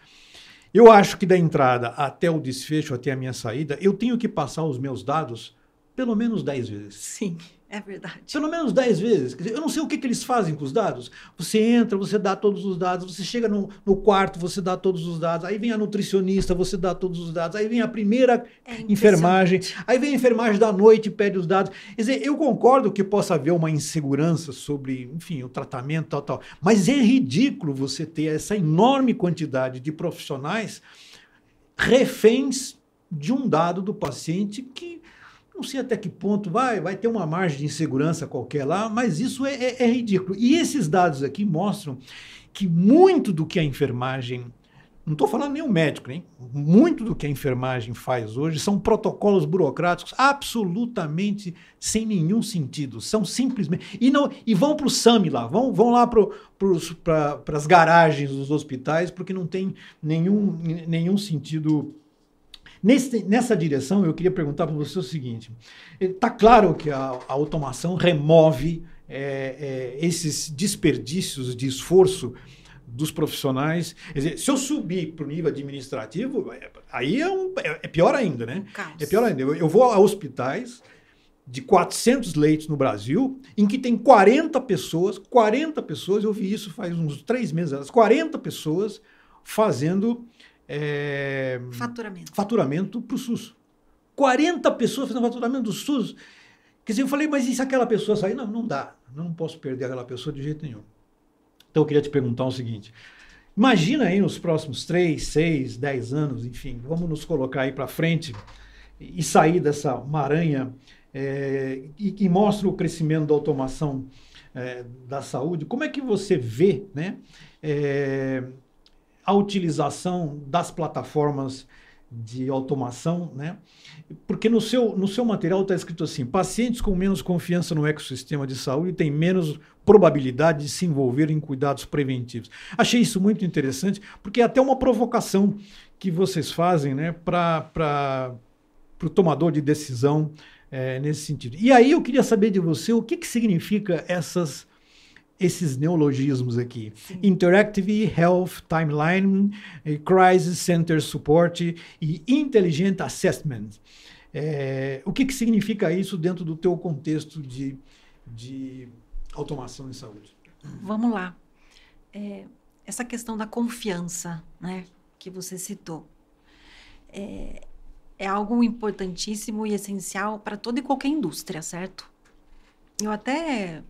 Eu acho que da entrada até o desfecho, até a minha saída, eu tenho que passar os meus dados pelo menos dez vezes. Sim. É verdade. Pelo menos 10 vezes. Eu não sei o que, que, eles fazem com os dados. Você entra, você dá todos os dados, você chega no, no, quarto, você dá todos os dados, aí vem a nutricionista, você dá todos os dados, aí vem a primeira é enfermagem, aí vem a enfermagem da noite e pede os dados. Quer dizer, eu concordo que possa haver uma insegurança sobre, enfim, o tratamento, tal, tal. Mas é ridículo você ter essa enorme quantidade de profissionais reféns de um dado do paciente que não sei até que ponto vai, vai ter uma margem de insegurança qualquer lá, mas isso é, é, é ridículo. E esses dados aqui mostram que muito do que a enfermagem não estou falando nem o médico, hein? Muito do que a enfermagem faz hoje são protocolos burocráticos absolutamente sem nenhum sentido. São simplesmente. E, não, e vão para o SAMI lá, vão, vão lá para as garagens dos hospitais, porque não tem nenhum, nenhum sentido Nesse, nessa direção, eu queria perguntar para você o seguinte: está claro que a, a, automação remove é, é, esses desperdícios de esforço dos profissionais. Quer dizer, se eu subir para o nível administrativo, aí é, um, é, é pior ainda, né? É pior ainda. Eu, eu vou a hospitais de 400 leitos no Brasil, em que tem 40 pessoas, 40 pessoas, eu vi isso faz uns três meses, 40 pessoas fazendo é, faturamento. Faturamento para o SUS. 40 pessoas fazendo faturamento do SUS. Quer dizer, eu falei, mas e se aquela pessoa sair? Não, não dá. Eu não posso perder aquela pessoa de jeito nenhum. Então eu queria te perguntar o seguinte. Imagina aí nos próximos 3, 6, 10 anos, enfim, vamos nos colocar aí para frente e sair dessa maranha é, e que mostra o crescimento da automação é, da saúde. Como é que você vê né, é, a utilização das plataformas de automação, né? Porque no seu, no seu material está escrito assim: pacientes com menos confiança no ecossistema de saúde têm menos probabilidade de se envolver em cuidados preventivos. Achei isso muito interessante, porque é até uma provocação que vocês fazem né, para o tomador de decisão é, nesse sentido. E aí eu queria saber de você o que, que significa essas esses neologismos aqui. Sim. Interactive Health Timeline, eh, Crisis Center Support e Intelligent Assessment. É, o que, que significa isso dentro do teu contexto de, de automação em saúde? Vamos lá. É, essa questão da confiança, né, que você citou, é, é algo importantíssimo e essencial para toda e qualquer indústria, certo? Eu até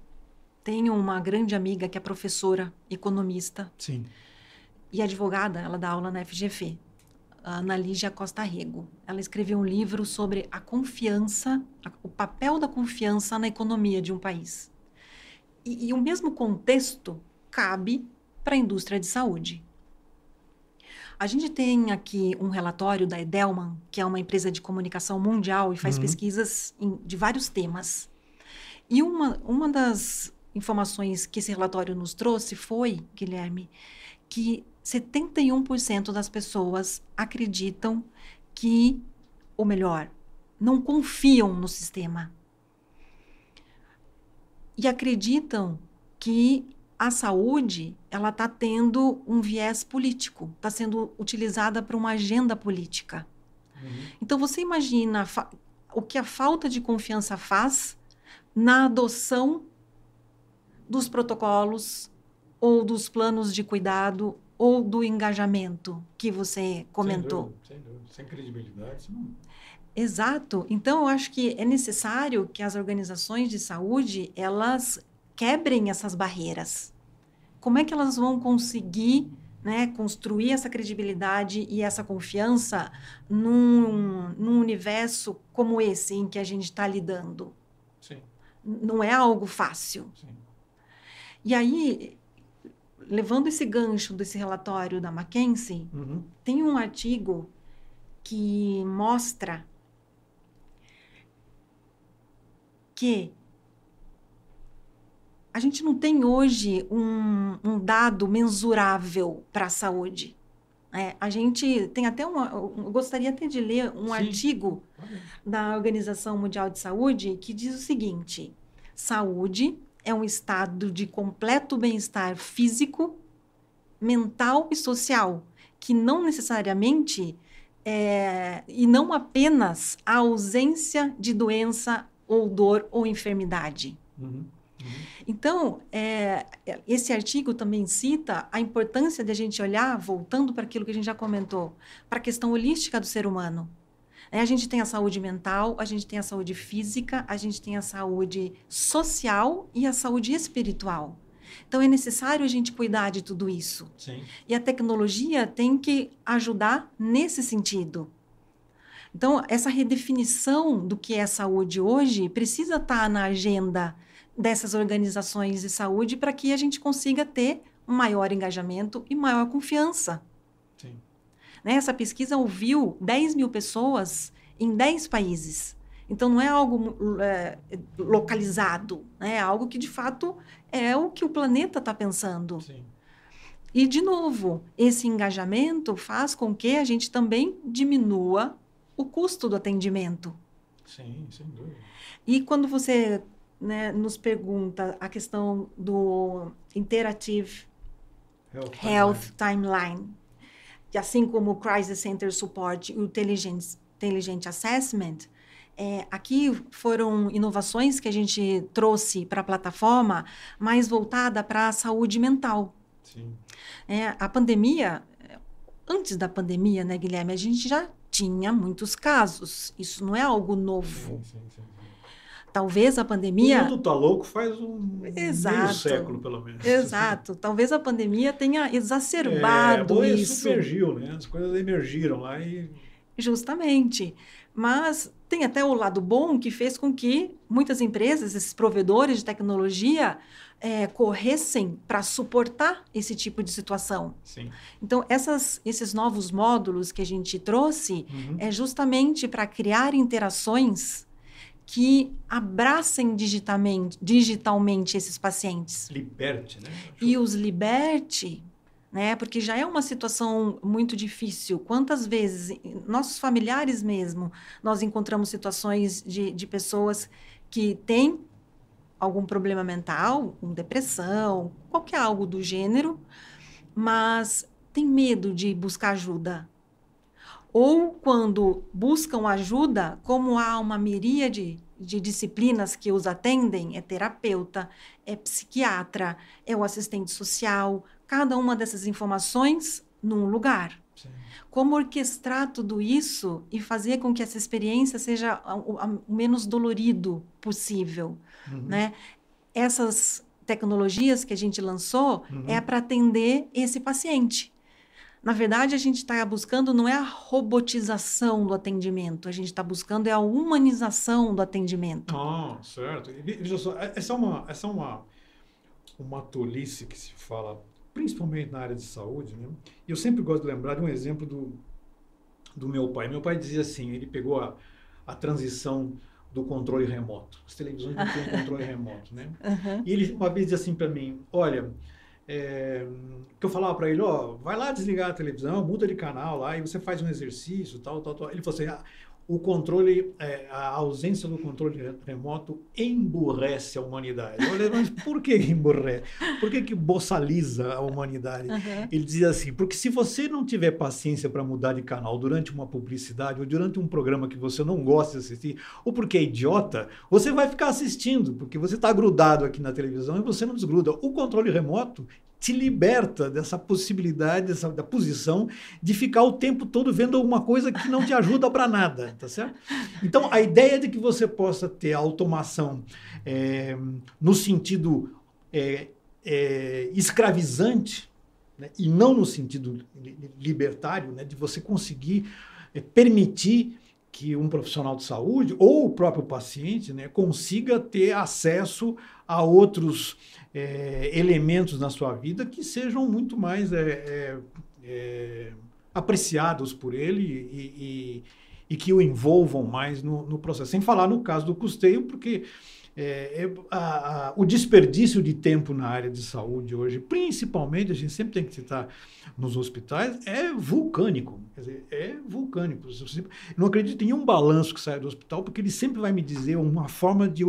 tenho uma grande amiga que é professora, economista. Sim. E advogada, ela dá aula na FGF. A Ana Lígia Costa Rego. Ela escreveu um livro sobre a confiança, o papel da confiança na economia de um país. E, e o mesmo contexto cabe para a indústria de saúde. A gente tem aqui um relatório da Edelman, que é uma empresa de comunicação mundial e faz uhum. pesquisas em, de vários temas. E uma, uma das informações que esse relatório nos trouxe foi, Guilherme, que 71% das pessoas acreditam que, ou melhor, não confiam no sistema. E acreditam que a saúde ela está tendo um viés político, está sendo utilizada para uma agenda política. Uhum. Então você imagina o que a falta de confiança faz na adoção dos protocolos ou dos planos de cuidado ou do engajamento que você comentou. Sem dúvida, sem, dúvida. sem credibilidade. Não... Exato. Então, eu acho que é necessário que as organizações de saúde elas quebrem essas barreiras. Como é que elas vão conseguir né, construir essa credibilidade e essa confiança num, num universo como esse em que a gente está lidando? Sim. Não é algo fácil. Sim. E aí, levando esse gancho desse relatório da McKinsey, uhum. tem um artigo que mostra que a gente não tem hoje um, um dado mensurável para a saúde. É, a gente tem até uma. Eu gostaria até de ler um Sim. artigo da Organização Mundial de Saúde que diz o seguinte: saúde é um estado de completo bem-estar físico, mental e social, que não necessariamente é, e não apenas a ausência de doença ou dor ou enfermidade. Uhum. Uhum. Então, é, esse artigo também cita a importância de a gente olhar, voltando para aquilo que a gente já comentou, para a questão holística do ser humano. É, a gente tem a saúde mental, a gente tem a saúde física, a gente tem a saúde social e a saúde espiritual. Então é necessário a gente cuidar de tudo isso. Sim. E a tecnologia tem que ajudar nesse sentido. Então, essa redefinição do que é saúde hoje precisa estar na agenda dessas organizações de saúde para que a gente consiga ter maior engajamento e maior confiança. Né? Essa pesquisa ouviu 10 mil pessoas em 10 países. Então, não é algo é, localizado, né? é algo que, de fato, é o que o planeta está pensando. Sim. E, de novo, esse engajamento faz com que a gente também diminua o custo do atendimento. Sim, sem dúvida. E quando você né, nos pergunta a questão do Interactive Health, Health Timeline, que assim como o Crisis Center Support e o Intelligent, Intelligent Assessment, é, aqui foram inovações que a gente trouxe para a plataforma, mais voltada para a saúde mental. Sim. É, a pandemia, antes da pandemia, né, Guilherme, a gente já tinha muitos casos. Isso não é algo novo. Sim, sim, sim. Talvez a pandemia. O mundo está louco faz um Exato. meio século, pelo menos. Exato. Talvez a pandemia tenha exacerbado é, isso. Emergiu, né? As coisas emergiram lá e. Justamente. Mas tem até o lado bom que fez com que muitas empresas, esses provedores de tecnologia, é, corressem para suportar esse tipo de situação. Sim. Então, essas, esses novos módulos que a gente trouxe uhum. é justamente para criar interações que abracem digitalmente, digitalmente esses pacientes. Liberte, né? E os liberte, né? Porque já é uma situação muito difícil. Quantas vezes, nossos familiares mesmo, nós encontramos situações de, de pessoas que têm algum problema mental, com depressão, qualquer algo do gênero, mas tem medo de buscar ajuda, ou quando buscam ajuda, como há uma miríade de disciplinas que os atendem, é terapeuta, é psiquiatra, é o assistente social, cada uma dessas informações num lugar. Sim. Como orquestrar tudo isso e fazer com que essa experiência seja o, menos dolorido possível, uhum. né? Essas tecnologias que a gente lançou uhum. é para atender esse paciente. Na verdade, a gente está buscando não é a robotização do atendimento, a gente está buscando é a humanização do atendimento. Ah, certo. Veja só, é, essa é uma, essa é uma, uma tolice que se fala, principalmente na área de saúde. Né? E eu sempre gosto de lembrar de um exemplo do, do meu pai. Meu pai dizia assim, ele pegou a, a transição do controle remoto. As televisões não tinham controle remoto, né? <laughs> Uhum. E ele uma vez disse assim para mim, olha, é, que eu falava para ele, ó, vai lá desligar a televisão, muda de canal lá e você faz um exercício, tal, tal, tal. Ele falou assim, ah, o controle, é, a ausência do controle remoto emburrece a humanidade. Eu falei, mas por que emburrece? Por que, que boçaliza a humanidade? Uhum. Ele dizia assim, porque se você não tiver paciência para mudar de canal durante uma publicidade ou durante um programa que você não gosta de assistir, ou porque é idiota, você vai ficar assistindo, porque você está grudado aqui na televisão e você não desgruda. O controle remoto te liberta dessa possibilidade, dessa, da posição de ficar o tempo todo vendo alguma coisa que não te ajuda para nada, tá certo? Então, a ideia de que você possa ter automação é, no sentido é, é, escravizante, né, e não no sentido libertário, né, de você conseguir permitir que um profissional de saúde ou o próprio paciente né, consiga ter acesso a outros é, elementos na sua vida que sejam muito mais é, é, é apreciados por ele e, e, e, que o envolvam mais no, no processo. Sem falar no caso do custeio, porque é, a, a, o desperdício de tempo na área de saúde hoje, principalmente, a gente sempre tem que citar nos hospitais, é vulcânico. Dizer, é vulcânico. Eu não acredito em um balanço que sai do hospital, porque ele sempre vai me dizer uma forma de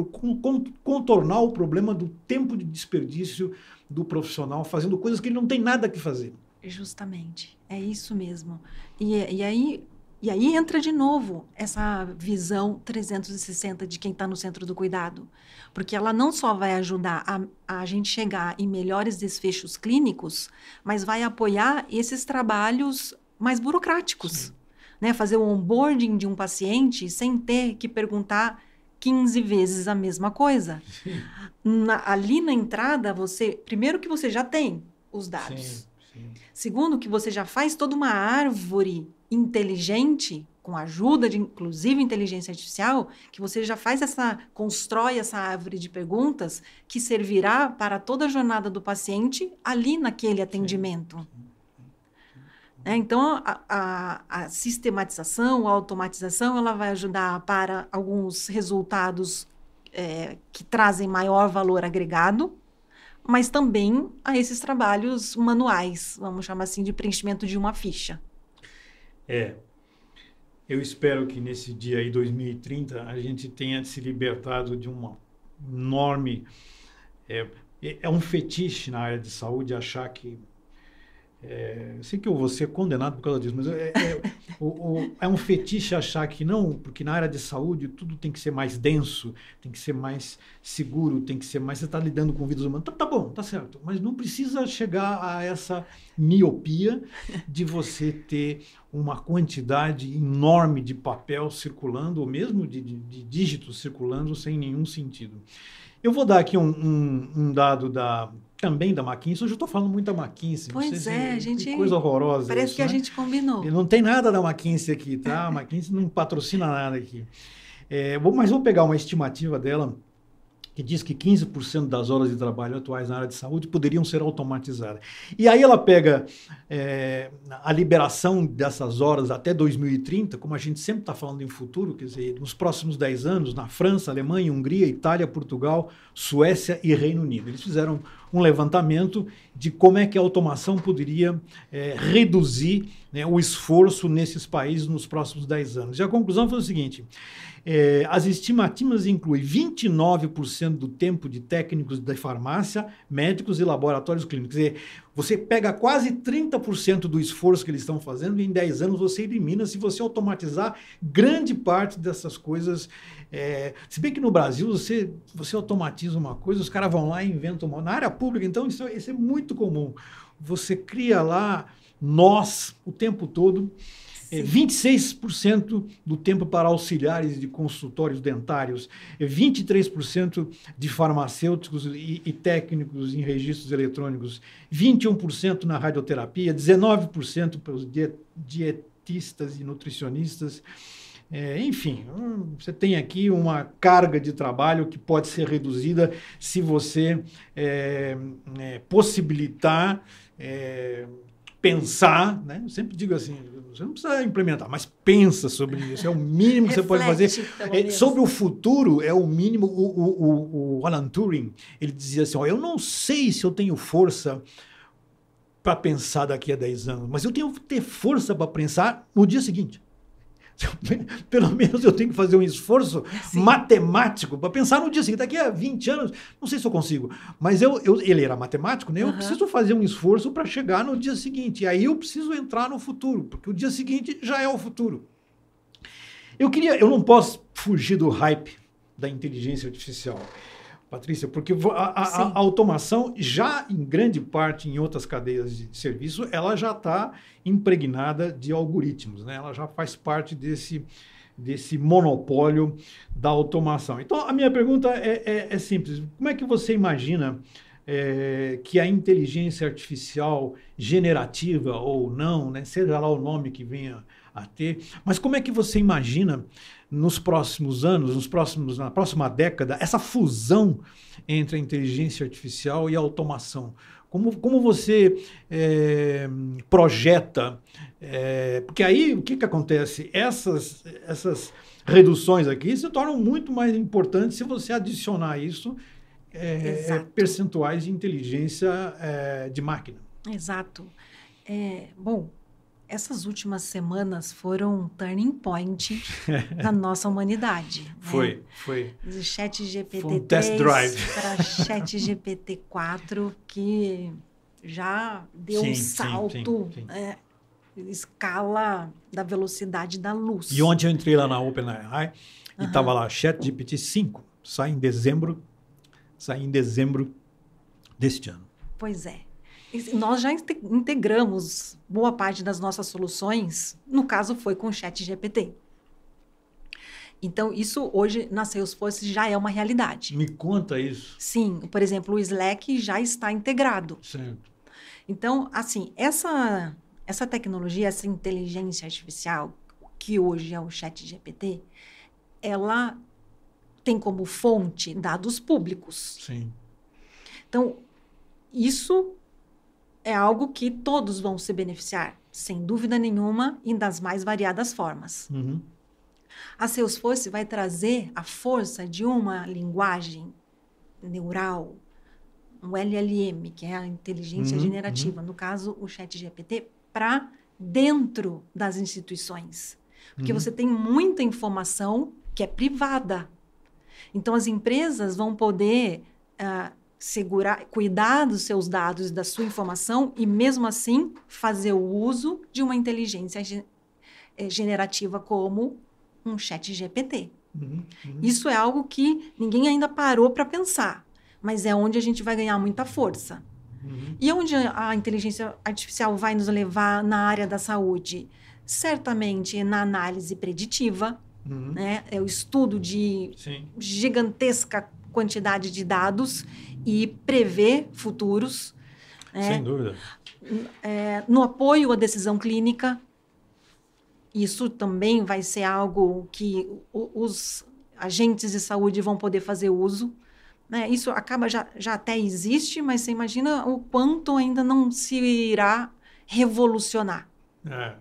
contornar o problema do tempo de desperdício do profissional fazendo coisas que ele não tem nada que fazer. Justamente, é isso mesmo. E, e aí E aí entra de novo essa visão 360 de quem está no centro do cuidado. Porque ela não só vai ajudar a, a gente chegar em melhores desfechos clínicos, mas vai apoiar esses trabalhos mais burocráticos. Né? Fazer o onboarding de um paciente sem ter que perguntar 15 vezes a mesma coisa. Na, ali na entrada, você. Primeiro que você já tem os dados. Sim, sim. Segundo, que você já faz toda uma árvore inteligente, com a ajuda de inclusive inteligência artificial, que você já faz essa, constrói essa árvore de perguntas que servirá para toda a jornada do paciente ali naquele atendimento. É, então, a, a, a, sistematização, a automatização, ela vai ajudar para alguns resultados é, que trazem maior valor agregado, mas também a esses trabalhos manuais, vamos chamar assim, de preenchimento de uma ficha. É. Eu espero que nesse dia aí, 2030, a gente tenha se libertado de uma enorme. É, é um fetiche na área de saúde achar que é, sei que eu vou ser condenado por causa disso, mas é, é, o, o, é, um fetiche achar que não, porque na área de saúde tudo tem que ser mais denso, tem que ser mais seguro, tem que ser mais. Você está lidando com vidas humanas. Tá, tá, bom, tá certo, mas não precisa chegar a essa miopia de você ter uma quantidade enorme de papel circulando, ou mesmo de, de, de dígitos circulando sem nenhum sentido. Eu vou dar aqui um, um, um dado da também da McKinsey. Hoje eu estou falando muito da McKinsey. Pois é, a gente. Que coisa horrorosa. Parece isso, que a né? gente combinou. Não tem nada da McKinsey aqui, tá? A McKinsey não patrocina nada aqui. É, vou, mas vou pegar uma estimativa dela que diz que 15% das horas de trabalho atuais na área de saúde poderiam ser automatizadas. E aí ela pega é, a liberação dessas horas até 2030, como a gente sempre está falando em futuro, quer dizer, nos próximos 10 anos, na França, Alemanha, Hungria, Itália, Portugal, Suécia e Reino Unido. Eles fizeram um levantamento de como é que a automação poderia é, reduzir né, o esforço nesses países nos próximos 10 anos. E a conclusão foi o seguinte: é, as estimativas incluem 29% do tempo de técnicos de farmácia, médicos e laboratórios clínicos. Quer dizer, você pega quase 30% do esforço que eles estão fazendo e em 10 anos você elimina se você automatizar grande parte dessas coisas. É, se bem que no Brasil você, você automatiza uma coisa, os caras vão lá e inventam uma. Na área pública, então, isso, isso é muito comum. Você cria lá nós o tempo todo. É, 26% do tempo para auxiliares de consultórios dentários, 23% de farmacêuticos e, e, técnicos em registros eletrônicos, 21% na radioterapia, 19% para os dietistas e nutricionistas. É, enfim, hum, você tem aqui uma carga de trabalho que pode ser reduzida se você é, é, possibilitar é, pensar, né? Eu sempre digo assim, você não precisa implementar, mas pensa sobre isso. É o mínimo que você pode fazer. É, sobre o futuro, é o mínimo. O, o, o, Alan Turing, ele dizia assim, ó, eu não sei se eu tenho força para pensar daqui a 10 anos, mas eu tenho que ter força para pensar no dia seguinte. Pelo menos eu tenho que fazer um esforço Sim. matemático para pensar no dia seguinte. Daqui a 20 anos, não sei se eu consigo, mas eu, eu ele era matemático, né? Eu uhum. preciso fazer um esforço para chegar no dia seguinte. E aí eu preciso entrar no futuro, porque o dia seguinte já é o futuro. Eu queria, eu não posso fugir do hype da inteligência artificial. Patrícia, porque a, a, a, automação já em grande parte em outras cadeias de serviço, ela já está impregnada de algoritmos, né? Ela já faz parte desse desse monopólio da automação. Então, a minha pergunta é, é, é simples: como é que você imagina é, que a inteligência artificial generativa ou não, né, seja lá o nome que venha a ter, mas como é que você imagina nos próximos anos, nos próximos, na próxima década, essa fusão entre a inteligência artificial e a automação? Como, como você é, projeta? É, porque aí o que, que acontece? Essas, essas reduções aqui se tornam muito mais importantes se você adicionar isso é, percentuais de inteligência de máquina. Exato. É, bom, essas últimas semanas foram um turning point <laughs> na nossa humanidade. Né? Foi, né? foi. Do chat GPT um test drive. para chat <laughs> GPT 4, que já deu sim, um salto sim, sim, é, escala da velocidade da luz. E ontem eu entrei lá na OpenAI e estava uhum. lá ChatGPT 5, sai em dezembro, sai em dezembro deste ano. Pois é. Nós já integramos boa parte das nossas soluções, no caso foi com o ChatGPT. Então, isso hoje na Salesforce já é uma realidade. Me conta isso. Sim, por exemplo, o Slack já está integrado. Certo. Então, assim, essa, essa tecnologia, essa inteligência artificial, que hoje é o Chat GPT, ela tem como fonte dados públicos. Sim. Então, isso é algo que todos vão se beneficiar, sem dúvida nenhuma, e das mais variadas formas. Uhum. A Salesforce vai trazer a força de uma linguagem neural, um LLM, que é a inteligência uhum, generativa, uhum. no caso, o Chat GPT, para dentro das instituições. Porque uhum. você tem muita informação que é privada. Então, as empresas vão poder uh, segurar, cuidar dos seus dados e da sua informação e, mesmo assim, fazer o uso de uma inteligência eh, generativa como um chat GPT. Uhum, uhum. Isso é algo que ninguém ainda parou para pensar, mas é onde a gente vai ganhar muita força. Uhum. E onde a inteligência artificial vai nos levar na área da saúde? Certamente na análise preditiva, uhum. né? é o estudo de Sim. gigantesca quantidade de dados e prever futuros. Né? Sem dúvida. É, no apoio à decisão clínica, isso também vai ser algo que os agentes de saúde vão poder fazer uso. Né? Isso acaba já, já até existe, mas você imagina o quanto ainda não se irá revolucionar. É.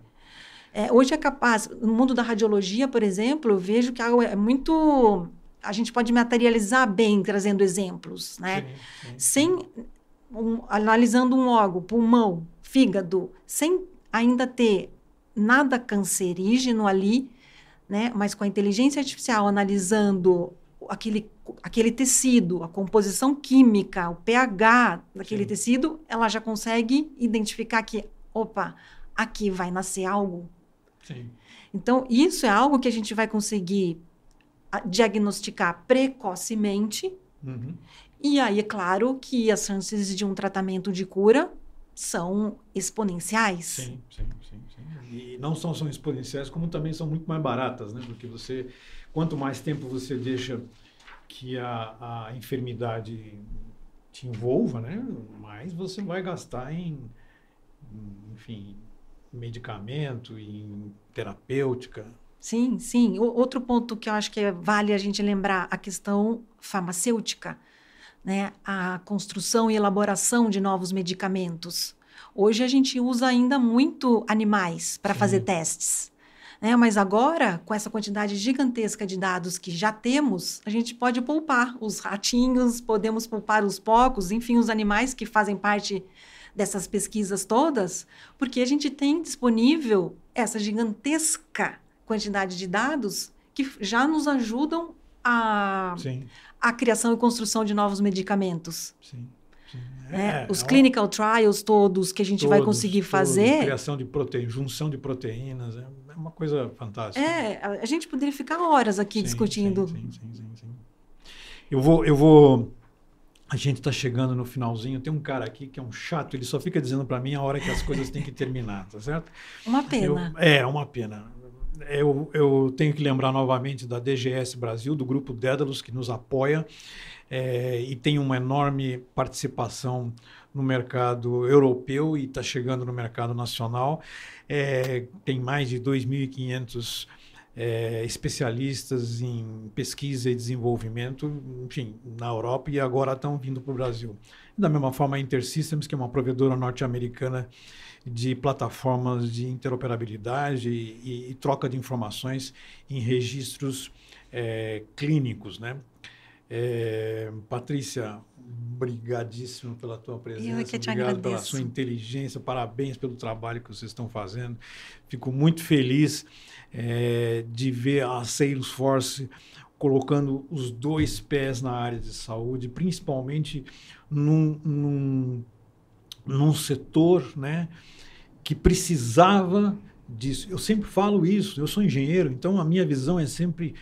É, hoje é capaz, no mundo da radiologia, por exemplo, eu vejo que é muito. A gente pode materializar bem trazendo exemplos, né? Sim, sim. Sem. Um, analisando um órgão, pulmão, fígado, sem ainda ter nada cancerígeno ali, né? Mas com a inteligência artificial analisando aquele, aquele tecido, a composição química, o pH daquele Sim. tecido, ela já consegue identificar que, opa, aqui vai nascer algo. Sim. Então, isso é algo que a gente vai conseguir diagnosticar precocemente. Uhum. E aí, é claro que as chances de um tratamento de cura são exponenciais. Sim, sim, sim, sim. E não só são exponenciais, como também são muito mais baratas, né? Porque você, quanto mais tempo você deixa que a, a enfermidade te envolva, né? Mais você vai gastar em, enfim, medicamento, em terapêutica. Sim, sim. O, outro ponto que eu acho que é, vale a gente lembrar, a questão farmacêutica né, a construção e elaboração de novos medicamentos. Hoje a gente usa ainda muito animais para fazer testes. Né? Mas agora, com essa quantidade gigantesca de dados que já temos, a gente pode poupar os ratinhos, podemos poupar os porcos, enfim, os animais que fazem parte dessas pesquisas todas, porque a gente tem disponível essa gigantesca quantidade de dados que já nos ajudam a, Sim a criação e construção de novos medicamentos. Sim. Né? É, Os é clinical trials todos que a gente todos, vai conseguir fazer. Todos, criação de proteínas, junção de proteínas, é, é uma coisa fantástica. É, a gente poderia ficar horas aqui sim, discutindo. Sim, sim, sim, sim, Eu vou, eu vou. A gente está chegando no finalzinho. Tem um cara aqui que é um chato, ele só fica dizendo para mim a hora que as coisas têm que terminar, <laughs> tá certo? Uma pena. Eu, é, uma pena eu, eu tenho que lembrar novamente da DGS Brasil, do grupo Dédalus, que nos apoia é, e tem uma enorme participação no mercado europeu e está chegando no mercado nacional. É, tem mais de 2.500 é, especialistas em pesquisa e desenvolvimento, enfim, na Europa e agora estão vindo para o Brasil. Da mesma forma, a InterSystems, que é uma provedora norte-americana de plataformas de interoperabilidade e, e troca de informações em registros é, clínicos, né? É, Patrícia, obrigadíssimo pela tua presença. Eu que te Obrigado agradeço. pela sua inteligência. Parabéns pelo trabalho que vocês estão fazendo. Fico muito feliz é, de ver a Salesforce colocando os dois pés na área de saúde, principalmente num, num, num setor, né? que precisava disso. Eu sempre falo isso, eu sou engenheiro, então a minha visão é sempre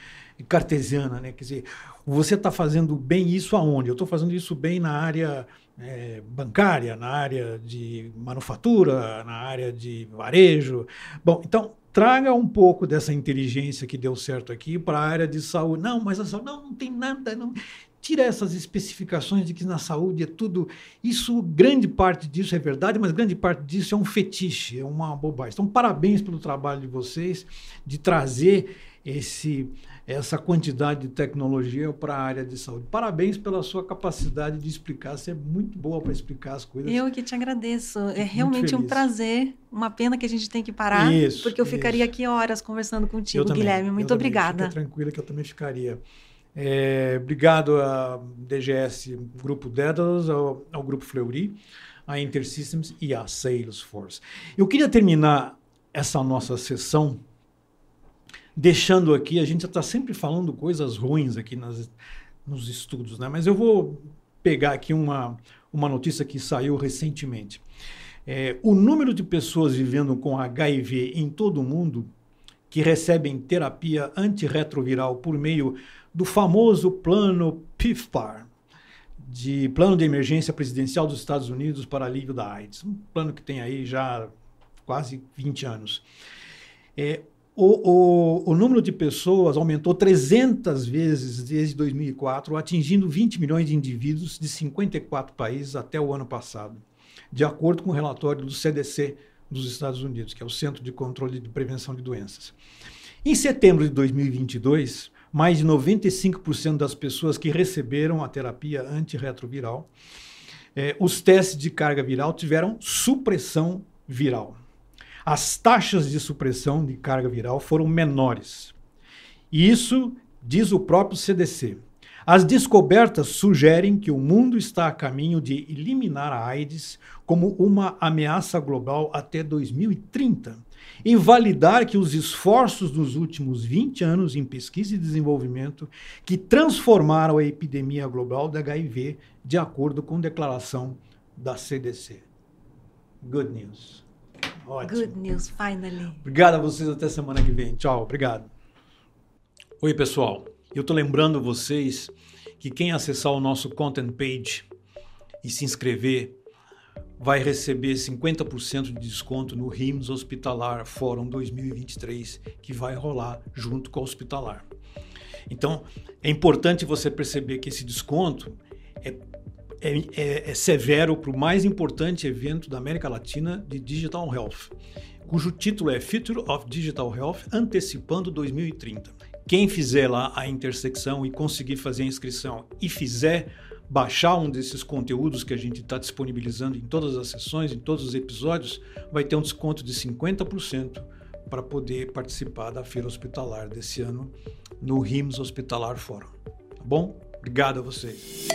cartesiana, né? Quer dizer, você está fazendo bem isso aonde? Eu estou fazendo isso bem na área é, bancária, na área de manufatura, na área de varejo. Bom, então traga um pouco dessa inteligência que deu certo aqui para a área de saúde. Não, mas a saúde não, não tem nada, não. Tira essas especificações de que na saúde é tudo. Isso, grande parte disso é verdade, mas grande parte disso é um fetiche, é uma bobagem. Então, parabéns pelo trabalho de vocês de trazer esse essa quantidade de tecnologia para a área de saúde. Parabéns pela sua capacidade de explicar. Você é muito boa para explicar as coisas. Eu que te agradeço. É realmente um prazer. Uma pena que a gente tem que parar, isso, porque eu isso. ficaria aqui horas conversando contigo, também, Guilherme. Muito obrigada. Fica tranquila que eu também ficaria. É, obrigado à DGS Grupo Daedalus, ao, ao Grupo Fleury, à InterSystems e à Salesforce. Eu queria terminar essa nossa sessão deixando aqui, a gente está sempre falando coisas ruins aqui nas, nos estudos, né? mas eu vou pegar aqui uma, uma notícia que saiu recentemente. É, o número de pessoas vivendo com HIV em todo o mundo que recebem terapia antirretroviral por meio do famoso plano PIFPAR, de Plano de Emergência Presidencial dos Estados Unidos para Alívio da AIDS, um plano que tem aí já quase 20 anos. É, o, o, o, número de pessoas aumentou 300 vezes desde 2004, atingindo 20 milhões de indivíduos de 54 países até o ano passado, de acordo com o relatório do CDC dos Estados Unidos, que é o Centro de Controle de Prevenção de Doenças. Em setembro de 2022, mais de 95% das pessoas que receberam a terapia antirretroviral, eh, os testes de carga viral tiveram supressão viral as taxas de supressão de carga viral foram menores. E isso diz o próprio CDC. As descobertas sugerem que o mundo está a caminho de eliminar a AIDS como uma ameaça global até 2030 e validar que os esforços dos últimos 20 anos em pesquisa e desenvolvimento que transformaram a epidemia global da HIV de acordo com declaração da CDC. Good news. Ótimo. Good news, finally. Obrigado a vocês, até semana que vem. Tchau, obrigado. Oi, pessoal. Eu estou lembrando vocês que quem acessar o nosso content page e se inscrever vai receber 50% de desconto no RIMS Hospitalar Fórum 2023, que vai rolar junto com o Hospitalar. Então, é importante você perceber que esse desconto é é, é, é severo para o mais importante evento da América Latina de Digital Health, cujo título é Future of Digital Health Antecipando 2030. Quem fizer lá a intersecção e conseguir fazer a inscrição e fizer baixar um desses conteúdos que a gente está disponibilizando em todas as sessões, em todos os episódios, vai ter um desconto de 50% para poder participar da feira hospitalar desse ano no RIMS Hospitalar Fórum. Tá bom? Obrigado a vocês.